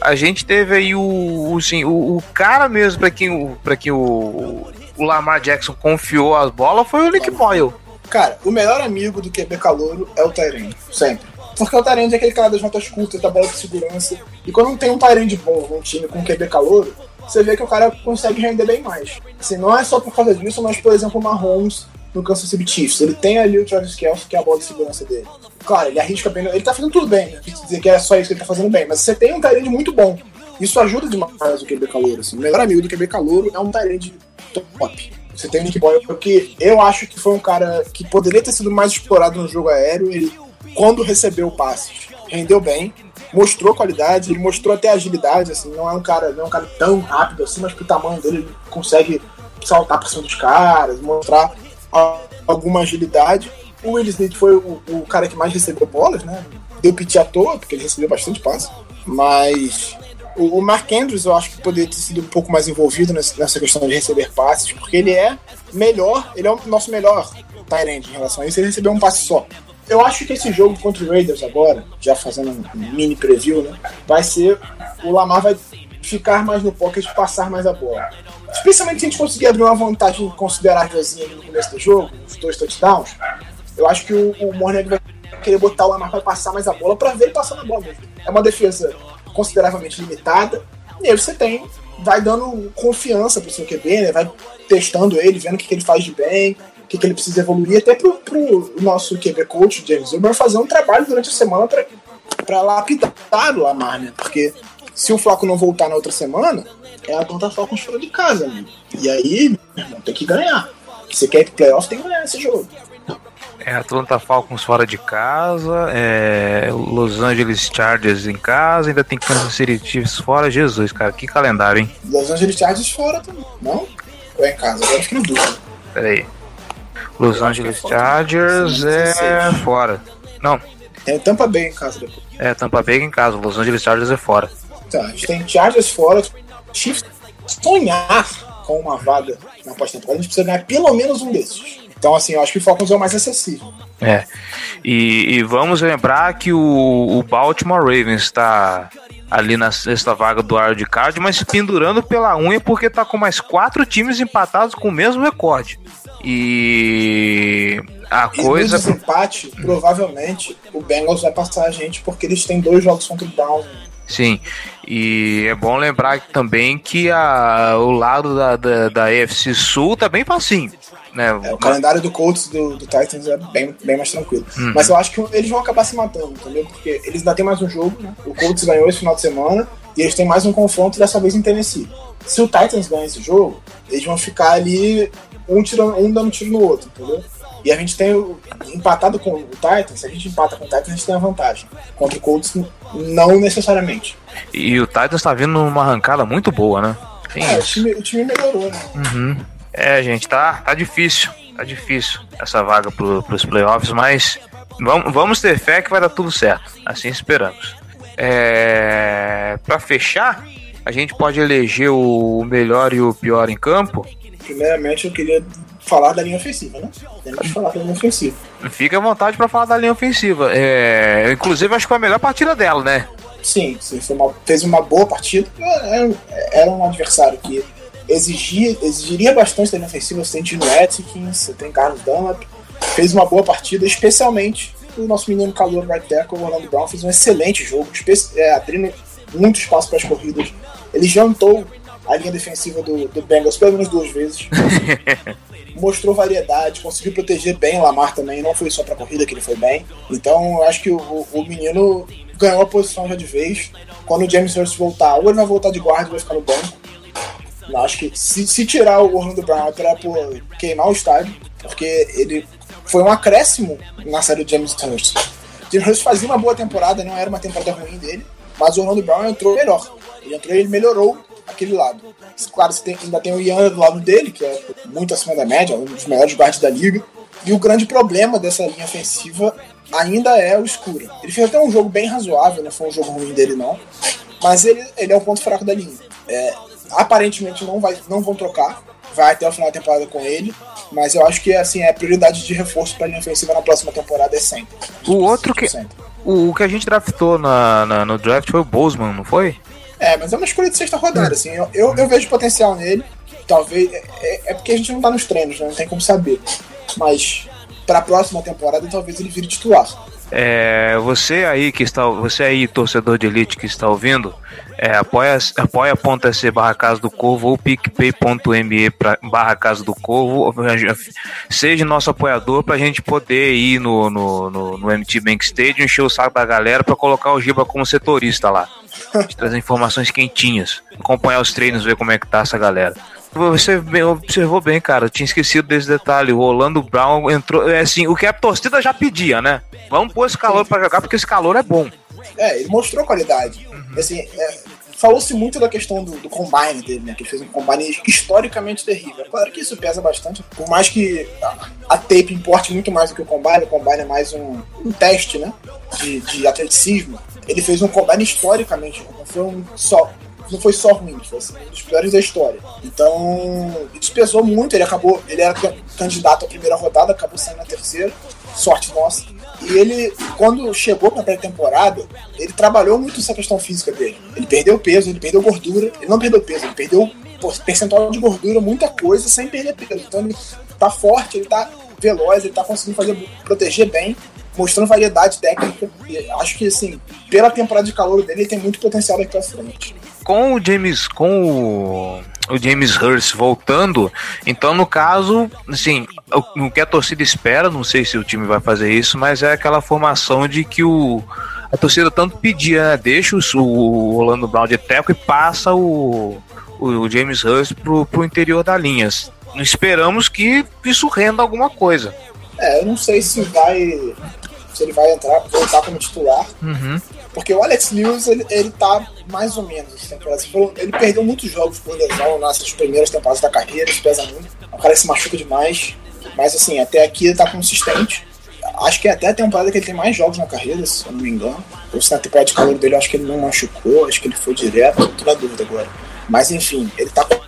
A gente teve aí o, assim, o, o cara mesmo para quem, pra quem o, o Lamar Jackson confiou as bolas foi o Nick Boyle. Cara, o melhor amigo do QB Calouro é o Tyrande, sempre. Porque o Tyrande é aquele cara das notas curtas, da bola de segurança. E quando tem um Tyrande bom num time com QB Calouro, você vê que o cara consegue render bem mais. Assim, não é só por causa disso, mas, por exemplo, o Mahomes no Kansas City Chiefs. Ele tem ali o Travis Kelce, que é a bola de segurança dele. Claro, ele arrisca bem, ele tá fazendo tudo bem, né? dizer que é só isso que ele tá fazendo bem, mas você tem um Tyrande muito bom. Isso ajuda demais o QB Calouro, assim. O melhor amigo do QB Calouro é um Tyrande top. Você tem o Nick Boyle, porque eu acho que foi um cara que poderia ter sido mais explorado no jogo aéreo. Ele, quando recebeu o passe, rendeu bem, mostrou qualidade, ele mostrou até agilidade, assim, não é um cara, não é um cara tão rápido assim, mas pro tamanho dele ele consegue saltar por cima dos caras, mostrar alguma agilidade. O Will Smith foi o, o, cara que mais recebeu bolas, né? Deu pit à toa, porque ele recebeu bastante passe. Mas o, Mark Andrews eu acho que poderia ter sido um pouco mais envolvido nessa, questão de receber passes, porque ele é melhor, ele é o nosso melhor Tyrant em relação a isso, ele recebeu um passe só. Eu acho que esse jogo contra o Raiders agora, já fazendo um mini preview, né? Vai ser. O Lamar vai ficar mais no pocket passar mais a bola. Especialmente se a gente conseguir abrir uma vantagem considerável no começo do jogo, os dois touchdowns, eu acho que o, o Morner vai querer botar o Lamar para passar mais a bola para ver ele passando a bola mesmo. É uma defesa consideravelmente limitada, e aí você tem, vai dando confiança pro seu QB, né? Vai testando ele, vendo o que, que ele faz de bem, o que, que ele precisa evoluir, até pro, pro nosso QB coach, James Wilber, fazer um trabalho durante a semana para lapidar o Lamar, né? Porque se o Flaco não voltar na outra semana, é a conta Falcons fora de casa, né? E aí, irmão, tem que ganhar. Se você quer ir pro playoff, tem que ganhar esse jogo. É Atlanta Falcons fora de casa, é Los Angeles Chargers em casa, ainda tem Kansas City Chiefs fora. Jesus, cara, que calendário, hein? Los Angeles Chargers fora também, não? Ou é em casa? Agora fico na dúvida. Peraí. Los Eu Angeles é Chargers é fora. Não. Tem Tampa Bay em casa depois. É, Tampa Bay em casa, Los Angeles Chargers é fora. Tá, a gente tem Chargers fora, Chiefs sonhar com uma vaga na pós-temporada, a gente precisa ganhar pelo menos um desses. Então, assim, eu acho que o Falcons é o mais acessível. É. E, e vamos lembrar que o, o Baltimore Ravens está ali na sexta vaga do Wild Card, mas pendurando pela unha porque está com mais quatro times empatados com o mesmo recorde. E a e coisa. No desempate, provavelmente o Bengals vai passar a gente porque eles têm dois jogos contra o Brown Sim, e é bom lembrar também que a, o lado da, da, da AFC Sul tá bem facinho. Né? É, o calendário do Colts do, do Titans é bem, bem mais tranquilo. Uhum. Mas eu acho que eles vão acabar se matando, entendeu? Porque eles ainda têm mais um jogo, né? O Colts ganhou esse final de semana e eles têm mais um confronto dessa vez em Tennessee. Se o Titans ganhar esse jogo, eles vão ficar ali um, tirando, um dando tiro no outro, entendeu? E a gente tem empatado com o Titans, se a gente empata com o Titans, a gente tem a vantagem. Contra o Colts, não necessariamente. E o Titans tá vindo numa arrancada muito boa, né? é, o time, o time melhorou, né? Uhum. É, gente, tá, tá difícil. Tá difícil essa vaga pro, pros playoffs, mas vamos, vamos ter fé que vai dar tudo certo. Assim esperamos. É, para fechar, a gente pode eleger o melhor e o pior em campo. Primeiramente, eu queria falar da linha ofensiva, né? Temos que falar da linha ofensiva. Fica à vontade para falar da linha ofensiva. É, inclusive, acho que foi a melhor partida dela, né? Sim, sim uma, fez uma boa partida. Era, era, um adversário que exigia, exigiria bastante da linha ofensiva. Você tem Dino Atkins, você tem Carlos Dunlap. Fez uma boa partida, especialmente o nosso menino calor right tackle, o Orlando Brown, fez um excelente jogo, é, abrindo muito espaço para as corridas. Ele jantou a linha defensiva do, do Bengals pelo menos duas vezes. mostrou variedade, conseguiu proteger bem o Lamar também, não foi só pra corrida que ele foi bem. Então eu acho que o, o menino ganhou a posição já de vez. Quando o James Hurst voltar, ou ele vai voltar de guarda ou vai ficar no banco. Eu acho que se, se tirar o Orlando Brown é pra pô, queimar o estádio, porque ele foi um acréscimo na série do James Hurst. James Hurst fazia uma boa temporada, não era uma temporada ruim dele, mas o Orlando Brown entrou melhor. Ele entrou e ele melhorou aquele lado. Claro, você tem, ainda tem o Ian do lado dele, que é muito acima da média, um dos melhores guardas da liga. E o grande problema dessa linha ofensiva ainda é o escuro. Ele fez até um jogo bem razoável, não foi um jogo ruim dele não. Mas ele, ele é o ponto fraco da linha. É, aparentemente não, vai, não vão trocar, vai até o final da temporada com ele, mas eu acho que assim, é prioridade de reforço para a linha ofensiva na próxima temporada é sempre. O outro que. O, o que a gente draftou na, na, no draft foi o Bozeman, não foi? É, mas é uma escolha de sexta rodada, assim. Eu, eu, eu vejo potencial nele. Talvez. É, é, é, porque a gente não tá nos treinos, né? Não tem como saber. Mas pra próxima temporada, talvez ele vire titular. É, você aí que está, você aí torcedor de elite que está ouvindo, É, apoia.se apoia barra Casa do Corvo ou picpay.me barra Casa do Corvo. Seja nosso apoiador pra gente poder ir no, no, no, no MT Bank Stadium, encher o saco da galera pra colocar o Giba como setorista lá. Trazer informações quentinhas. Acompanhar os treinos, ver como é que tá essa galera. Você observou bem, cara. Eu tinha esquecido desse detalhe. O Orlando Brown entrou. É assim, o que a torcida já pedia, né? Vamos pôr esse calor para jogar, porque esse calor é bom. É, ele mostrou qualidade. Uhum. Assim, é, falou-se muito da questão do, do, combine dele, né? Que ele fez um combine historicamente terrível. Claro que isso pesa bastante. Por mais que a, a tape importe muito mais do que o combine, o combine é mais um, um teste, né? De, de atleticismo. Ele fez um combine historicamente, não foi um só não foi só ruim, foi assim, um dos piores da história. Então, isso pesou muito. Ele acabou, ele era candidato à primeira rodada, acabou saindo na terceira. Sorte nossa. E ele, quando chegou para a pré-temporada, ele trabalhou muito essa questão física dele. Ele perdeu peso, ele perdeu gordura. Ele não perdeu peso, ele perdeu percentual de gordura, muita coisa, sem perder peso. Então ele tá forte, ele tá veloz, ele tá conseguindo fazer, proteger bem mostrando variedade técnica. E acho que, assim, pela temporada de calor dele, ele tem muito potencial daqui pra frente. Com o James, com o, o James Hurst voltando, então no caso, assim, o, o que a torcida espera, não sei se o time vai fazer isso, mas é aquela formação de que o a torcida tanto pedia, né? deixa o, o Orlando Brown de teco e passa o, o, James Hurst pro, pro interior da linha. Esperamos que isso renda alguma coisa. É, eu não sei se vai se ele vai entrar, voltar como titular. Uhum. Porque o Alex Lewis, ele, ele tá mais ou menos essa temporada. Ele perdeu muitos jogos por lesão nessas primeiras temporadas da carreira, isso pesa muito. É um cara que se machuca demais. Mas assim, até aqui ele tá consistente. Acho que é até a temporada que ele tem mais jogos na carreira, se eu não me engano. Ou se na temporada de calor dele, acho que ele não machucou, acho que ele foi direto, tô na dúvida agora. Mas enfim, ele tá com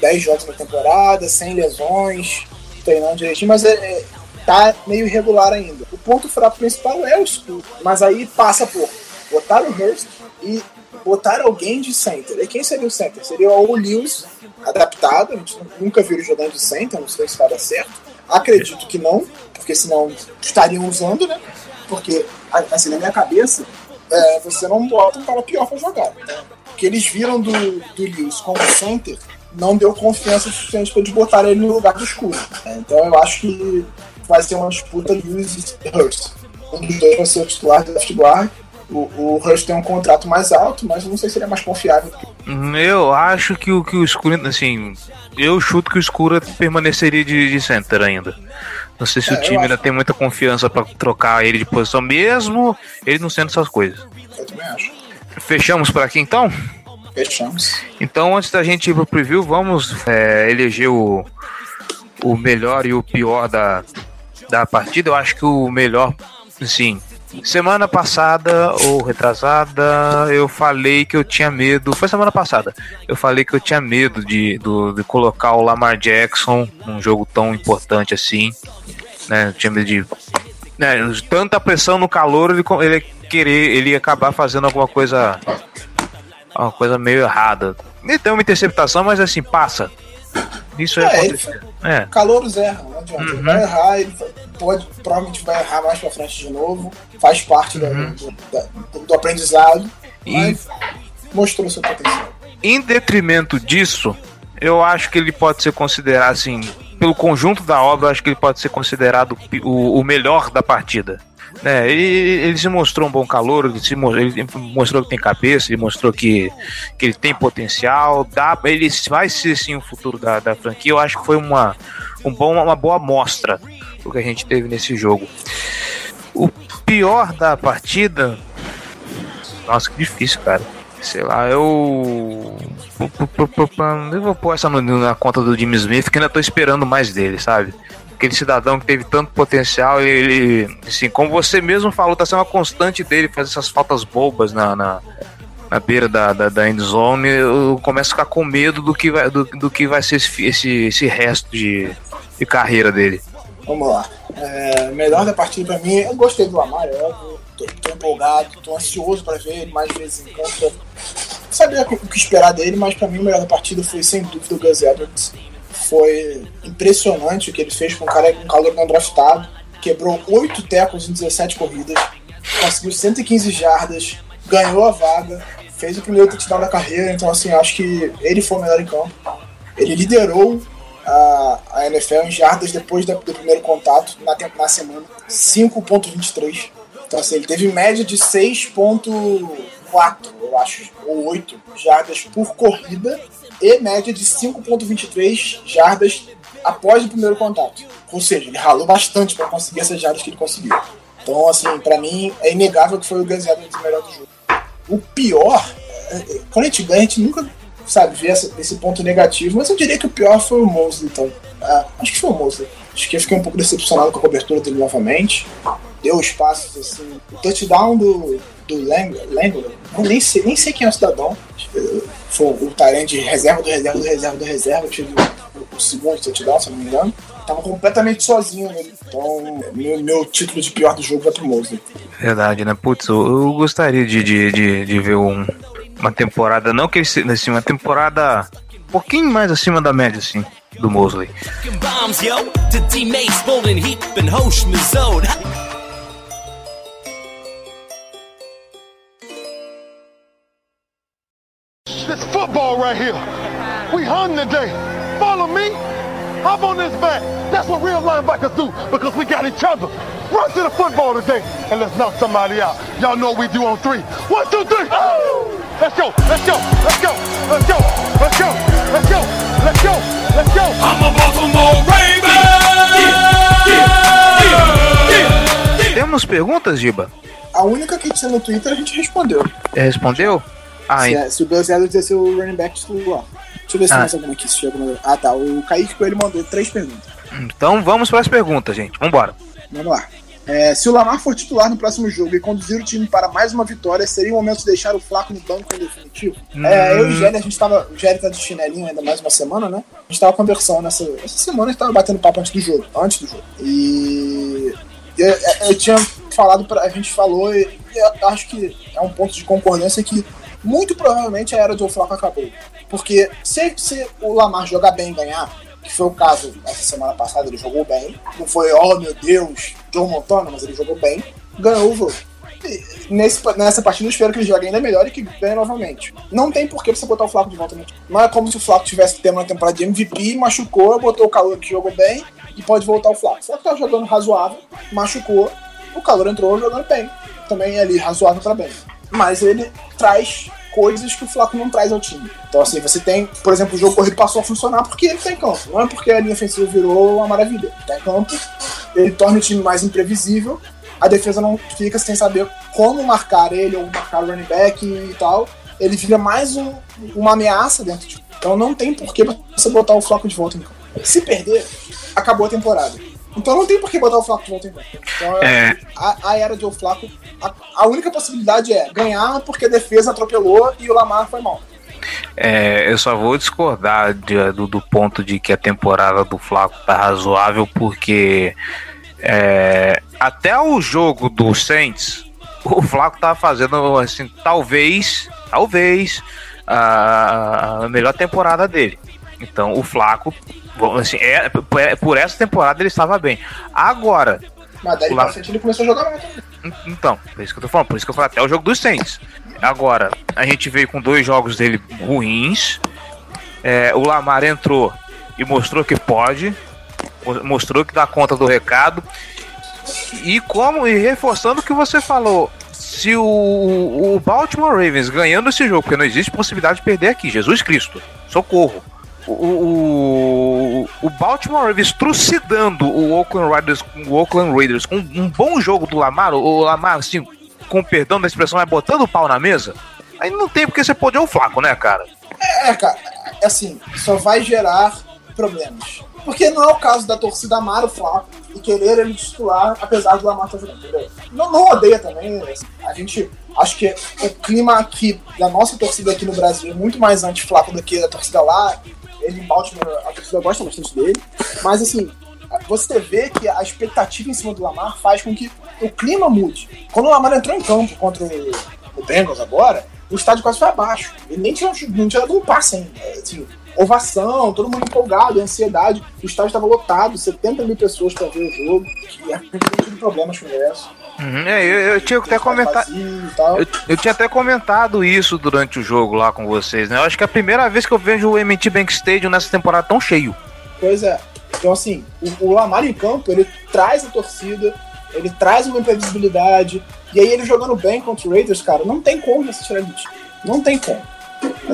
10 jogos na temporada, sem lesões, treinando direitinho, mas é, é tá meio irregular ainda. O ponto fraco principal é o escudo, mas aí passa por botar o Hurst e botar alguém de center. E quem seria o center? Seria o Lewis, adaptado, a gente nunca viu ele jogando de center, não sei se vai dar certo. Acredito que não, porque senão estariam usando, né? Porque, assim, na minha cabeça, é, você não bota um cara pior pra jogar. Porque eles viram do, do Lewis como center, não deu confiança suficiente para eles botarem ele no lugar do escuro. Então eu acho que vai ser uma disputa Lewis e Hurst. Um dos dois vai ser o titular left guard. O, o Hurst tem um contrato mais alto, mas não sei se ele é mais confiável. Eu acho que o, que o Escuro, assim, eu chuto que o Escuro permaneceria de, de center ainda. Não sei se é, o time ainda tem muita confiança para trocar ele de posição, mesmo ele não sendo essas coisas. Eu também acho. Fechamos por aqui então? Fechamos. Então, antes da gente ir pro preview, vamos é, eleger o, o melhor e o pior da, da partida, eu acho que o melhor, sim. Semana passada ou retrasada, eu falei que eu tinha medo. Foi semana passada. Eu falei que eu tinha medo de, do, de colocar o Lamar Jackson num jogo tão importante assim. Né? Eu tinha medo de. Né, tanta pressão no calor, ele, ele querer, ele ia acabar fazendo alguma coisa. Uma coisa meio errada. Ele tem uma interceptação, mas assim, passa. Isso é, é ele, é. Calouros erra, não adianta. Uhum. Ele vai errar, ele pode, provavelmente vai errar mais pra frente de novo. Faz parte uhum. do, do, do, aprendizado. E... Mostrou seu potencial. Em detrimento disso, eu acho que ele pode ser considerado, assim, pelo conjunto da obra, eu acho que ele pode ser considerado o, o melhor da partida. Né, ele, ele se mostrou um bom calor, ele, se, ele mostrou que tem cabeça, ele mostrou que, que ele tem potencial, dá, ele vai ser sim o futuro da, da franquia. Eu acho que foi uma, um bom, uma boa amostra do que a gente teve nesse jogo. O pior da partida. Nossa, que difícil, cara. Sei lá, eu. Eu vou pôr essa na conta do Jimmy Smith, que ainda tô esperando mais dele, sabe? aquele cidadão que teve tanto potencial, ele, assim, como você mesmo falou, tá sendo uma constante dele fazer essas faltas bobas na, na, na beira da, da, da endzone, eu começo a ficar com medo do que vai, do, do que vai ser esse, esse, esse resto de, de carreira dele. Vamos lá. É, melhor da partida pra mim, eu gostei do Lamar, eu tô, tô empolgado, tô ansioso para ver ele mais vezes em campo. Sabia o que esperar dele, mas para mim o melhor da partida foi sem dúvida o Gus Edwards foi impressionante o que ele fez com um cara com calor não draftado. Quebrou oito tecos em 17 corridas, conseguiu 115 jardas, ganhou a vaga, fez o primeiro touchdown da carreira, então assim, acho que ele foi o melhor em campo. Ele liderou a, a NFL em jardas depois do primeiro contato na, na semana, 5.23. Então assim, ele teve média de 6.4, eu acho, ou 8 jardas por corrida e média de 5.23 jardas após o primeiro contato. Ou seja, ele ralou bastante para conseguir essas jardas que ele conseguiu. Então, assim, para mim é inegável que foi o Gus Edwards o melhor do jogo. O pior, é, é, quando a gente ganha, a gente nunca sabe ver esse ponto negativo, mas eu diria que o pior foi o Mosley, então. Ah, acho que foi o Mosley. Acho que eu fiquei um pouco decepcionado com a cobertura dele novamente. Deu espaços assim. O touchdown do, do Langler, nem sei, nem sei quem é o cidadão. Foi o Tyrande reserva do reserva do reserva do reserva. Tive o, o segundo touchdown, se não me engano. Tava completamente sozinho nele. Então, meu, meu título de pior do jogo vai pro Mosley. Verdade, né? Putz, eu, eu gostaria de, de, de, de ver um, uma temporada, não que ele assim, uma temporada um pouquinho mais acima da média, assim, do Mosley. This football right here. We hung today. Hop on this back. That's what real linebackers do because we got each other. Run to the football today and let's knock somebody out. Y'all know what we do on three. One, two, three. Oh! Let's go, let's go, let's go, let's go, let's go, let's go, let's go, let's go. I'm a Baltimore Raven. Temos perguntas, Giba? A única que tinha no Twitter a gente respondeu. É, respondeu? Ah, se, é, se o Gus Edwards ia ser o running back titular. Deixa eu ver se ah. mais alguma aqui chega. Ah, tá. O Kaique Coelho mandou três perguntas. Então vamos para as perguntas, gente. Vambora. Vamos lá. É, se o Lamar for titular no próximo jogo e conduzir o time para mais uma vitória, seria o momento de deixar o Flaco no banco em definitivo? Hum. É, eu e o Géry, a gente tava. O Géry tá de chinelinho ainda mais uma semana, né? A gente tava conversando nessa. Essa semana a gente tava batendo papo antes do jogo. Antes do jogo. E. Eu, eu tinha falado pra. A gente falou, e eu acho que é um ponto de concordância que muito provavelmente a era de Flaco acabou. Porque se, se o Lamar jogar bem e ganhar, que foi o caso essa semana passada, ele jogou bem. Não foi, oh meu Deus, Joe Montana, mas ele jogou bem, ganhou o jogo. Nesse, nessa partida eu espero que ele jogue ainda melhor e que ganhe novamente. Não tem por que você botar o Flaco de volta no. Não é como se o Flaco tivesse tendo uma temporada de MVP, machucou, botou o calor que jogou bem e pode voltar o Flaco. O Flaco tá jogando razoável, machucou, o calor entrou jogando bem. Também ali, razoável para bem. Mas ele traz coisas que o Flaco não traz ao time. Então, assim, você tem, por exemplo, o jogo corrido passou a funcionar porque ele está em campo. Não é porque a linha ofensiva virou uma maravilha. Ele está em campo, ele torna o time mais imprevisível, a defesa não fica sem saber como marcar ele ou marcar o running back e tal. Ele vira mais um, uma ameaça dentro de Então não tem por que você botar o Flaco de volta em campo. Se perder, acabou a temporada. Então não tem por que botar o Flaco de volta em campo. Então, é. a, a, era de o Flaco, a, a, única possibilidade é ganhar porque a defesa atropelou e o Lamar foi mal. É, eu só vou discordar de, do, do, ponto de que a temporada do Flaco tá razoável, porque é, até o jogo do Saints, o Flaco tava fazendo assim, talvez, talvez a, a melhor temporada dele. Então o Flaco Assim, é, é, por essa temporada ele estava bem. Agora. Mas daí pra frente ele começou a jogar mal Então, por isso que eu tô falando, por isso que eu falei até o jogo dos Saints. Agora, a gente veio com dois jogos dele ruins. É, o Lamar entrou e mostrou que pode, mostrou que dá conta do recado. E como e reforçando o que você falou, se o, o Baltimore Ravens ganhando esse jogo, porque não existe possibilidade de perder aqui, Jesus Cristo, socorro o, o, Baltimore Ravens trucidando o Oakland Raiders, o Oakland Raiders com um bom jogo do Lamar, o Lamar, assim, com perdão da expressão, é botando o pau na mesa, aí não tem porque você pode o flaco, né, cara? É, cara, é assim, só vai gerar problemas. Porque não é o caso da torcida amar o Flaco e querer ele titular, apesar do Lamar estar jogando, entendeu? Não, não odeia também. Assim, a gente. Acho que o clima aqui da nossa torcida aqui no Brasil é muito mais anti-Flaco do que a torcida lá ele em Baltimore, a torcida gosta bastante dele. Mas assim, você vê que a expectativa em cima do Lamar faz com que o clima mude. Quando o Lamar entrou em campo contra o, o Bengals agora, o estádio quase foi abaixo. Ele nem tinha, não tinha dado um passe ainda. Assim, ovação, todo mundo empolgado, ansiedade. O estádio estava lotado, 70 mil pessoas para ver o jogo. E tem tido problemas com isso. Uhum, é, eu, eu tinha até comentado. Eu, eu, tinha até comentado isso durante o jogo lá com vocês, né? Eu acho que é a primeira vez que eu vejo o MT Bank Stadium nessa temporada tão cheio. Pois é. Então, assim, o, o Lamar em campo, ele traz a torcida, ele traz uma imprevisibilidade. E aí, ele jogando bem contra o Raiders, cara, não tem como você tirar ele Não tem como.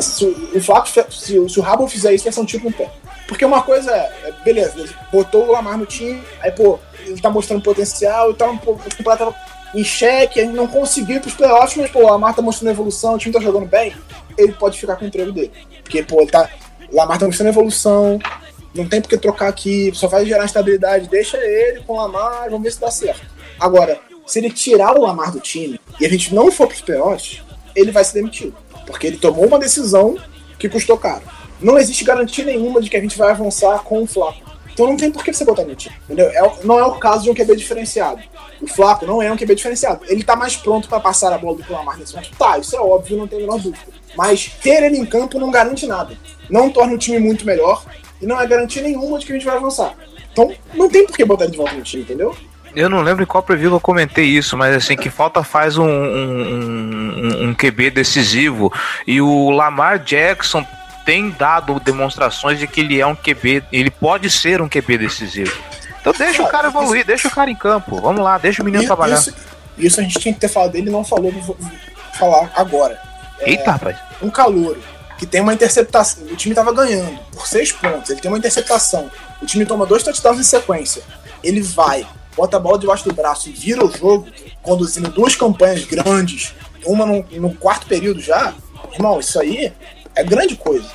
Se o, Flaco, se, se o Rabo fizer isso, vai ser um tiro no pé. Porque uma coisa é, é, beleza, ele botou o Lamar no time, aí, pô, ele tá mostrando potencial e tal, um pouco, tava em xeque, ele não conseguiu ir pros playoffs, mas, pô, o Lamar tá mostrando evolução, o time tá jogando bem, ele pode ficar com o emprego dele. Porque, pô, ele tá. O Lamar tá mostrando evolução, não tem porque trocar aqui, só vai gerar estabilidade, deixa ele com o Lamar, vamos ver se dá certo. Agora, se ele tirar o Lamar do time e a gente não for pros playoffs, ele vai ser demitido. Porque ele tomou uma decisão que custou caro. Não existe garantia nenhuma de que a gente vai avançar com o Flaco. Então não tem por que você botar time. Entendeu? É, não é o caso de um QB diferenciado. O Flaco não é um QB diferenciado. Ele tá mais pronto para passar a bola do que o Lamar nesse momento. Tá, isso é óbvio, não tem a menor dúvida. Mas ter ele em campo não garante nada. Não torna o time muito melhor e não é garantia nenhuma de que a gente vai avançar. Então não tem por que botar ele de volta no time, entendeu? Eu não lembro em qual preview eu comentei isso, mas assim, que falta faz um, um, um, um QB decisivo. E o Lamar Jackson tem dado demonstrações de que ele é um QB, ele pode ser um QB decisivo. Então deixa o cara evoluir, isso, deixa o cara em campo. Vamos lá, deixa o menino isso, trabalhar. Isso, isso, a gente tinha que ter falado dele, não falou, vou falar agora. É, Eita, rapaz. Um calor que tem uma interceptação. O time tava ganhando por seis pontos. Ele tem uma interceptação. O time toma dois touchdowns em sequência. Ele vai, bota a bola debaixo do braço e vira o jogo, conduzindo duas campanhas grandes, uma no, no quarto período já. Irmão, isso aí é grande coisa.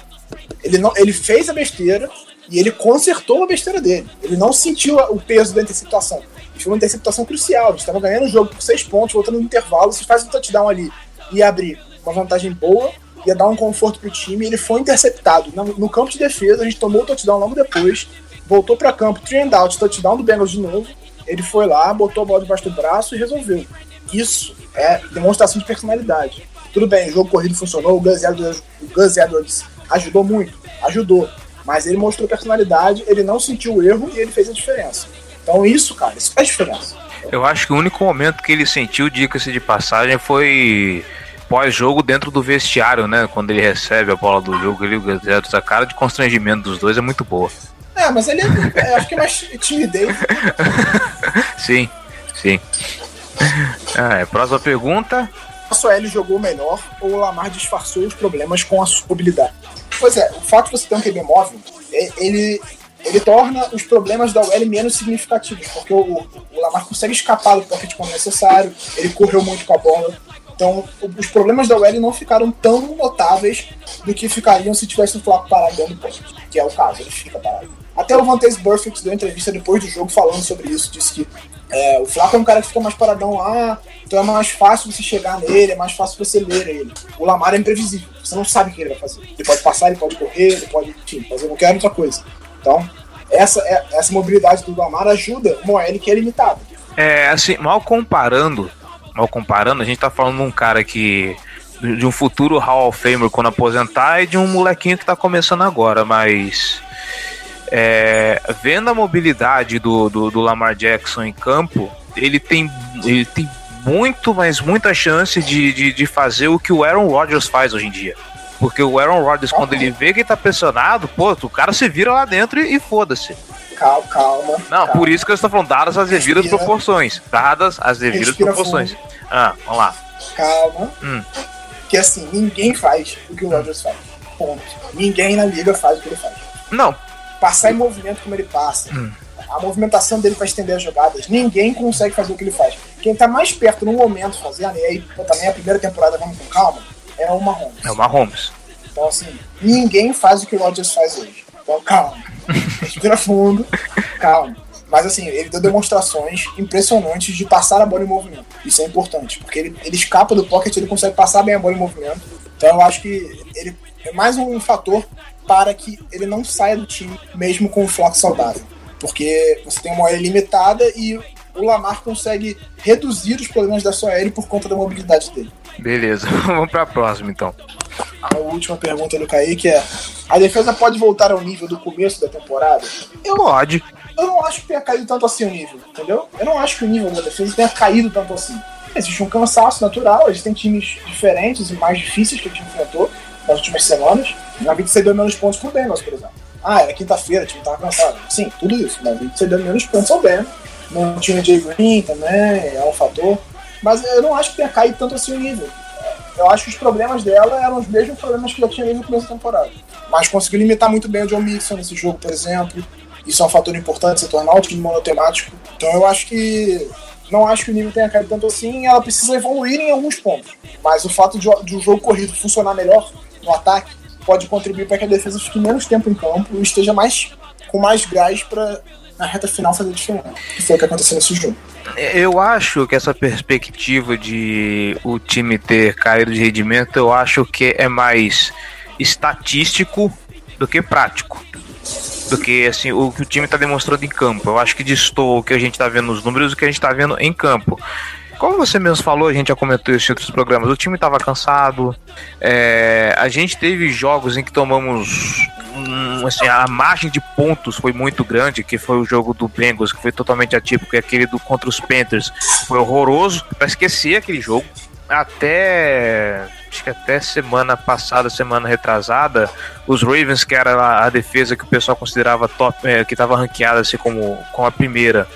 Ele, não, ele fez a besteira e ele consertou a besteira dele. Ele não sentiu o peso da interceptação. Foi uma interceptação crucial. A gente estava ganhando o jogo por seis pontos, voltando no intervalo. Se faz um touchdown ali e abrir uma vantagem boa, ia dar um conforto pro time. Ele foi interceptado. No, no campo de defesa, a gente tomou o touchdown logo depois. Voltou para campo, three and out, touchdown do Bengals de novo. Ele foi lá, botou a bola debaixo do braço e resolveu. Isso é demonstração de personalidade. Tudo bem, o jogo corrido funcionou, o Gus Edwards, o Gus Edwards ajudou muito, ajudou. Mas ele mostrou personalidade, ele não sentiu o erro e ele fez a diferença. Então isso, cara, isso faz diferença. Eu acho que o único momento que ele sentiu, dica-se de passagem, foi pós-jogo dentro do vestiário, né? Quando ele recebe a bola do jogo, ele, a cara de constrangimento dos dois é muito boa. É, mas ele é, é acho que é mais timidez. sim, sim. Ah, é, próxima pergunta. A L jogou melhor ou o Lamar disfarçou os problemas com a sua habilidade? Pois é, o fato de você ter um QB móvel, ele, ele torna os problemas da OL menos significativos, porque o, o Lamar consegue escapar do pocket quando necessário, ele correu muito com a bola. Então, os problemas da OL não ficaram tão notáveis do que ficariam se tivesse o Flaco parado dentro do pocket, que é o caso, ele fica parado. Até o Vantage Burfict deu entrevista depois do jogo falando sobre isso. Disse que é, o Flaco é um cara que fica mais paradão lá, então é mais fácil você chegar nele, é mais fácil você ler ele. O Lamar é imprevisível, você não sabe o que ele vai fazer. Ele pode passar, ele pode correr, ele pode enfim, fazer qualquer outra coisa. Então, essa, é, essa mobilidade do Lamar ajuda uma OL que é limitada. É, assim, mal comparando, mal comparando, a gente tá falando de um cara que de um futuro Hall of Famer quando aposentar e de um molequinho que tá começando agora, mas é, vendo a mobilidade do, do, do, Lamar Jackson em campo, ele tem, ele tem muito, mas muita chance de, de, de fazer o que o Aaron Rodgers faz hoje em dia. Porque o Aaron Rodgers, quando ele vê que tá pressionado, pô, o cara se vira lá dentro e, e foda-se. Calma, calma. Não, calma. por isso que eu estou falando, dadas as devidas Respira. proporções. Dadas as devidas Respira proporções. Fundo. Ah, vamos lá. Calma. Hum. Que assim, ninguém faz o que o Rodgers faz. Ponto. Ninguém na liga faz o que ele faz. Não, passar em movimento como ele passa. Hum. A movimentação dele para estender as jogadas. Ninguém consegue fazer o que ele faz. Quem tá mais perto no momento fazendo, e aí pô, também a primeira temporada, vamos com calma, é o Mahomes. É o Mahomes. Então, assim, ninguém faz o que o Rodgers faz hoje. Então, calma. Respira fundo, calma. Mas assim, ele deu demonstrações impressionantes de passar a bola em movimento. Isso é importante, porque ele, ele escapa do pocket, ele consegue passar bem a bola em movimento. Então eu acho que ele é mais um fator para que ele não saia do time, mesmo com o Flock saudável. Porque você tem uma OL limitada e o Lamar consegue reduzir os problemas da sua OL por conta da mobilidade dele. Beleza, vamos para a próxima então. A última pergunta do Kaique é: a defesa pode voltar ao nível do começo da temporada? Eu, pode. eu não acho que tenha caído tanto assim o nível, entendeu? Eu não acho que o nível da defesa tenha caído tanto assim. Existe um cansaço natural, existem times diferentes e mais difíceis que a gente enfrentou nas últimas semanas. A gente cedeu menos pontos pro Bengals, por exemplo. Ah, era quinta-feira, o time tava cansado. Sim, tudo isso. Mas a gente cedeu menos pontos ao Bengals. Não tinha Jay Green também, é um fator. Mas eu não acho que tenha caído tanto assim o nível. Eu acho que os problemas dela eram os mesmos problemas que já tinha no começo da temporada. Mas conseguiu limitar muito bem o John Mixon nesse jogo, por exemplo. Isso é um fator importante, se tornar o time monotemático. Então eu acho que. Não acho que o nível tenha caído tanto assim. Ela precisa evoluir em alguns pontos. Mas o fato de, de o jogo corrido funcionar melhor no ataque pode contribuir para que a defesa fique menos tempo em campo e esteja mais com mais gás para na reta final fazer diferença. Que foi o que aconteceu nesse jogo. Eu acho que essa perspectiva de o time ter caído de rendimento, eu acho que é mais estatístico do que prático. Do que assim, o que o time está demonstrando em campo. Eu acho que distou o que a gente está vendo nos números e o que a gente está vendo em campo. Como você mesmo falou, a gente já comentou isso em outros programas, o time estava cansado. É, a gente teve jogos em que tomamos um, assim, a margem de pontos foi muito grande, que foi o jogo do Bengals, que foi totalmente atípico, e aquele do contra os Panthers foi horroroso, para esquecer aquele jogo. Até acho que até semana passada, semana retrasada, os Ravens, que era a defesa que o pessoal considerava top, é, que estava ranqueada assim como, como a primeira,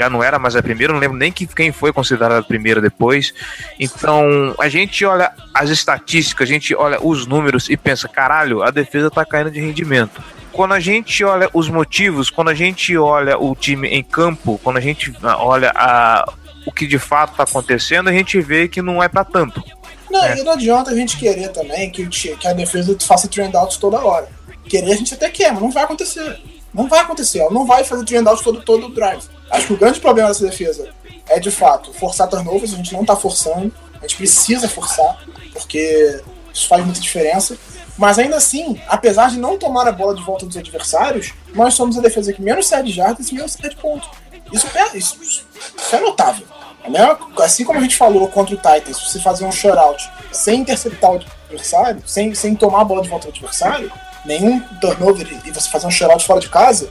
já não era mais a primeira, não lembro nem que, quem foi considerada a primeira depois. Então, a gente olha as estatísticas, a gente olha os números e pensa, caralho, a defesa está caindo de rendimento quando a gente olha os motivos, quando a gente olha o time em campo, quando a gente olha a, o que de fato está acontecendo, a gente vê que não é para tanto. Não, é. e não adianta a gente querer também que, que a defesa faça trend out toda hora. Querer a gente até quer, mas não vai acontecer. Não vai acontecer, ela não vai fazer trend out todo, todo o drive. Acho que o grande problema dessa defesa é de fato forçar turnovers, a gente não tá forçando, a gente precisa forçar, porque isso faz muita diferença. Mas ainda assim, apesar de não tomar a bola de volta dos adversários, nós somos a defesa que menos sai de jardas e menos sai de pontos. Isso, é, isso, isso é notável. Assim como a gente falou contra o Titans, você fazer um shutout sem interceptar o adversário, sem, sem tomar a bola de volta do adversário, nenhum turnover e você fazer um shutout fora de casa,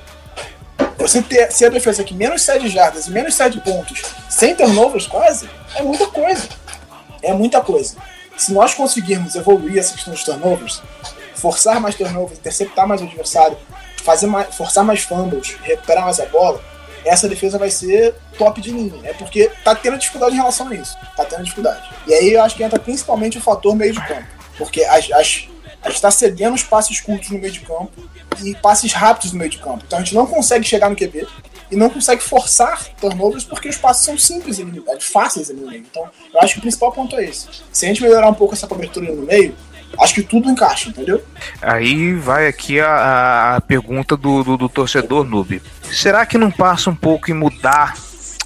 você ter, ser a defesa que menos 7 jardas e menos 7 pontos, sem turnovers quase, é muita coisa. É muita coisa. Se nós conseguirmos evoluir essa questão dos turnovers, forçar mais turnovers, interceptar mais o adversário, fazer mais, forçar mais fumbles, recuperar mais a bola, essa defesa vai ser top de linha. É porque tá tendo dificuldade em relação a isso. Tá tendo dificuldade. E aí eu acho que entra principalmente o fator meio de campo. Porque as, as, a gente está cedendo os passes curtos no meio de campo e passes rápidos no meio de campo. Então a gente não consegue chegar no QB e não consegue forçar turnovers porque os passes são simples ali, fáceis ali no meio. Então eu acho que o principal ponto é esse. Se a gente melhorar um pouco essa cobertura no meio, acho que tudo encaixa, entendeu? Aí vai aqui a, a pergunta do, do, do, torcedor noob. Será que não passa um pouco em mudar?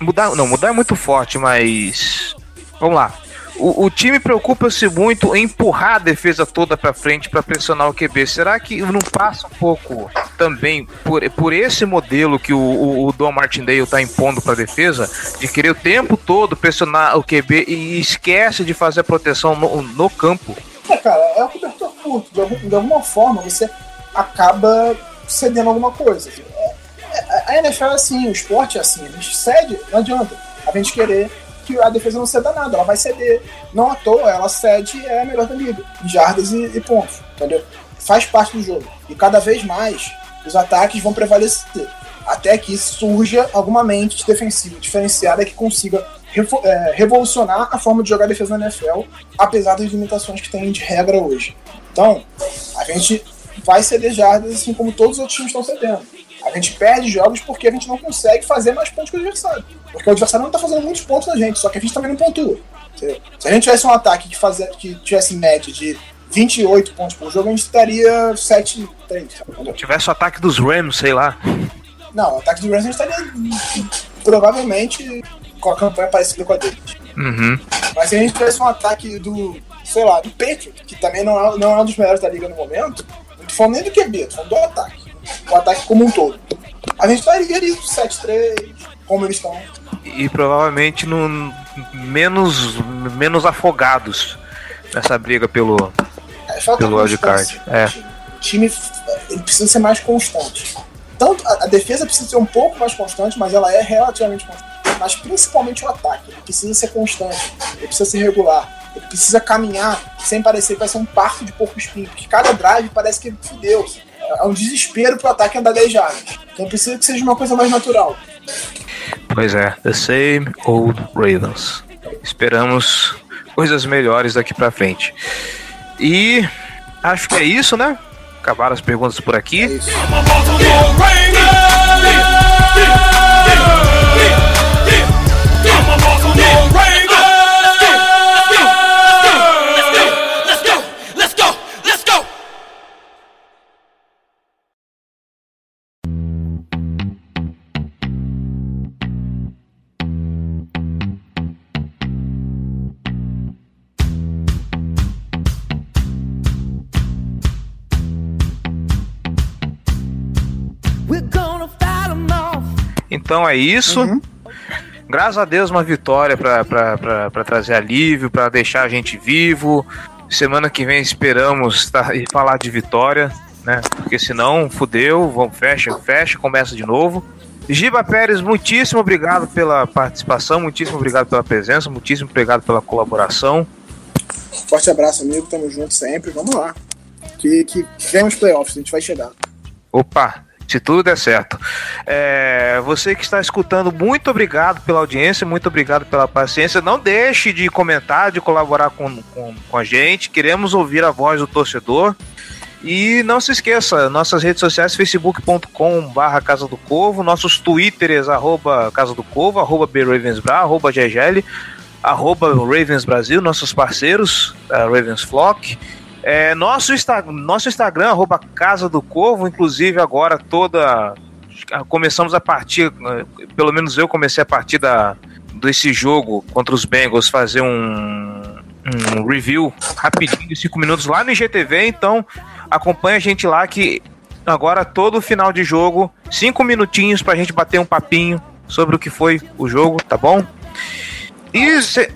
Mudar, não, mudar é muito forte, mas vamos lá. O, o time preocupa-se muito em empurrar a defesa toda para frente para pressionar o QB. Será que não passa um pouco também por, por esse modelo que o, o, o Dom Martindale está impondo para a defesa, de querer o tempo todo pressionar o QB e esquece de fazer a proteção no, no campo? É, cara, é o cobertor curto. De, algum, de alguma forma você acaba cedendo alguma coisa. É, é, a NFL é assim, o esporte é assim. A gente cede, não adianta. A gente querer que a defesa não ceda nada, ela vai ceder. Não à toa, ela cede é a melhor da liga, jardas e, e pontos, entendeu? Faz parte do jogo. E cada vez mais os ataques vão prevalecer. Até que surja alguma mente defensiva diferenciada que consiga é, revolucionar a forma de jogar defesa na NFL, apesar das limitações que tem de regra hoje. Então, a gente vai ceder jardas assim como todos os outros times estão cedendo. A gente perde jogos porque a gente não consegue fazer mais pontos que o adversário. Porque o adversário não está fazendo muitos pontos na gente, só que a gente também não pontua. Entendeu? Se a gente tivesse um ataque que, fazia, que tivesse média de 28 pontos por jogo, a gente estaria 7 3 Se tivesse o ataque dos Rams, sei lá. Não, o ataque dos Rams a gente estaria provavelmente com a campanha parecida com a deles. Uhum. Mas se a gente tivesse um ataque do, sei lá, do Patriot, que também não é, não é um dos melhores da liga no momento, não tô falando nem do QB, tô falando do ataque. O ataque como um todo. A gente estaria ali 7-3, como eles estão. E provavelmente no, menos, menos afogados nessa briga pelo, é, pelo wildcard. É. O time ele precisa ser mais constante. tanto a, a, defesa precisa ser um pouco mais constante, mas ela é relativamente constante. Mas principalmente o ataque, ele precisa ser constante, ele precisa ser regular, ele precisa caminhar sem parecer que vai ser um parque de porco espinho, porque cada drive parece que fudeu. É um desespero pro ataque andar 10 jardas. Então precisa que seja uma coisa mais natural. Pois é, the same old Ravens. Esperamos coisas melhores daqui para frente. E acho que é isso, né? Acabaram as perguntas por aqui. É Então é isso. Uhum. Graças a Deus, uma vitória para trazer alívio, para deixar a gente vivo. Semana que vem esperamos tá, falar de vitória, né? Porque senão fudeu, vamos, fecha, fecha, começa de novo. Giba Pérez, muitíssimo obrigado pela participação, muitíssimo obrigado pela presença, muitíssimo obrigado pela colaboração. Forte abraço, amigo, tamo junto sempre, vamos lá. Que, que vem os playoffs, a gente vai chegar. Opa, se tudo der certo. É, você que está escutando, muito obrigado pela audiência, muito obrigado pela paciência. Não deixe de comentar, de colaborar com, com, com a gente. Queremos ouvir a voz do torcedor. E não se esqueça, nossas redes sociais, facebook.com barra Casa do Corvo, nossos twitters, arroba Casa do Corvo, arroba BRavensBra, arroba GGL, arroba Ravens Brasil, nossos parceiros, Ravens Flock. É, nosso, Insta nosso Instagram, arroba Casa do Corvo, inclusive agora toda. Começamos a partir, pelo menos eu comecei a partir da, desse jogo contra os Bengals fazer um, um review rapidinho de 5 minutos lá no IGTV, então acompanha a gente lá que agora todo final de jogo, 5 minutinhos pra gente bater um papinho sobre o que foi o jogo, tá bom? E cê,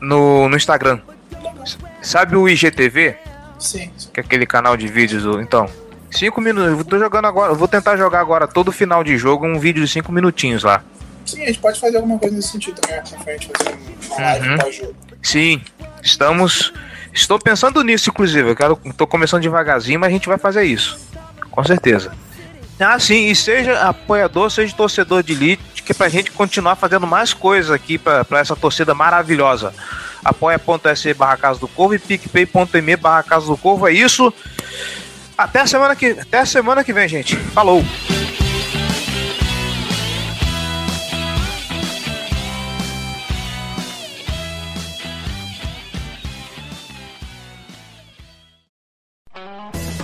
no, no Instagram. Sabe o IGTV? Sim. Que é aquele canal de vídeos. Então. Cinco minutos. Eu tô jogando agora. vou tentar jogar agora todo final de jogo um vídeo de cinco minutinhos lá. Sim, a gente pode fazer alguma coisa nesse sentido também pra frente, fazer uma live uhum. jogo. Sim, estamos. Estou pensando nisso, inclusive. Eu quero. tô começando devagarzinho, mas a gente vai fazer isso. Com certeza. Ah, sim, e seja apoiador, seja torcedor de elite, que pra gente continuar fazendo mais coisas aqui pra, pra essa torcida maravilhosa apoia.se barra Casa do Corvo e picpay.me barra Casa do Corvo. É isso. Até a semana que, até a semana que vem, gente. Falou!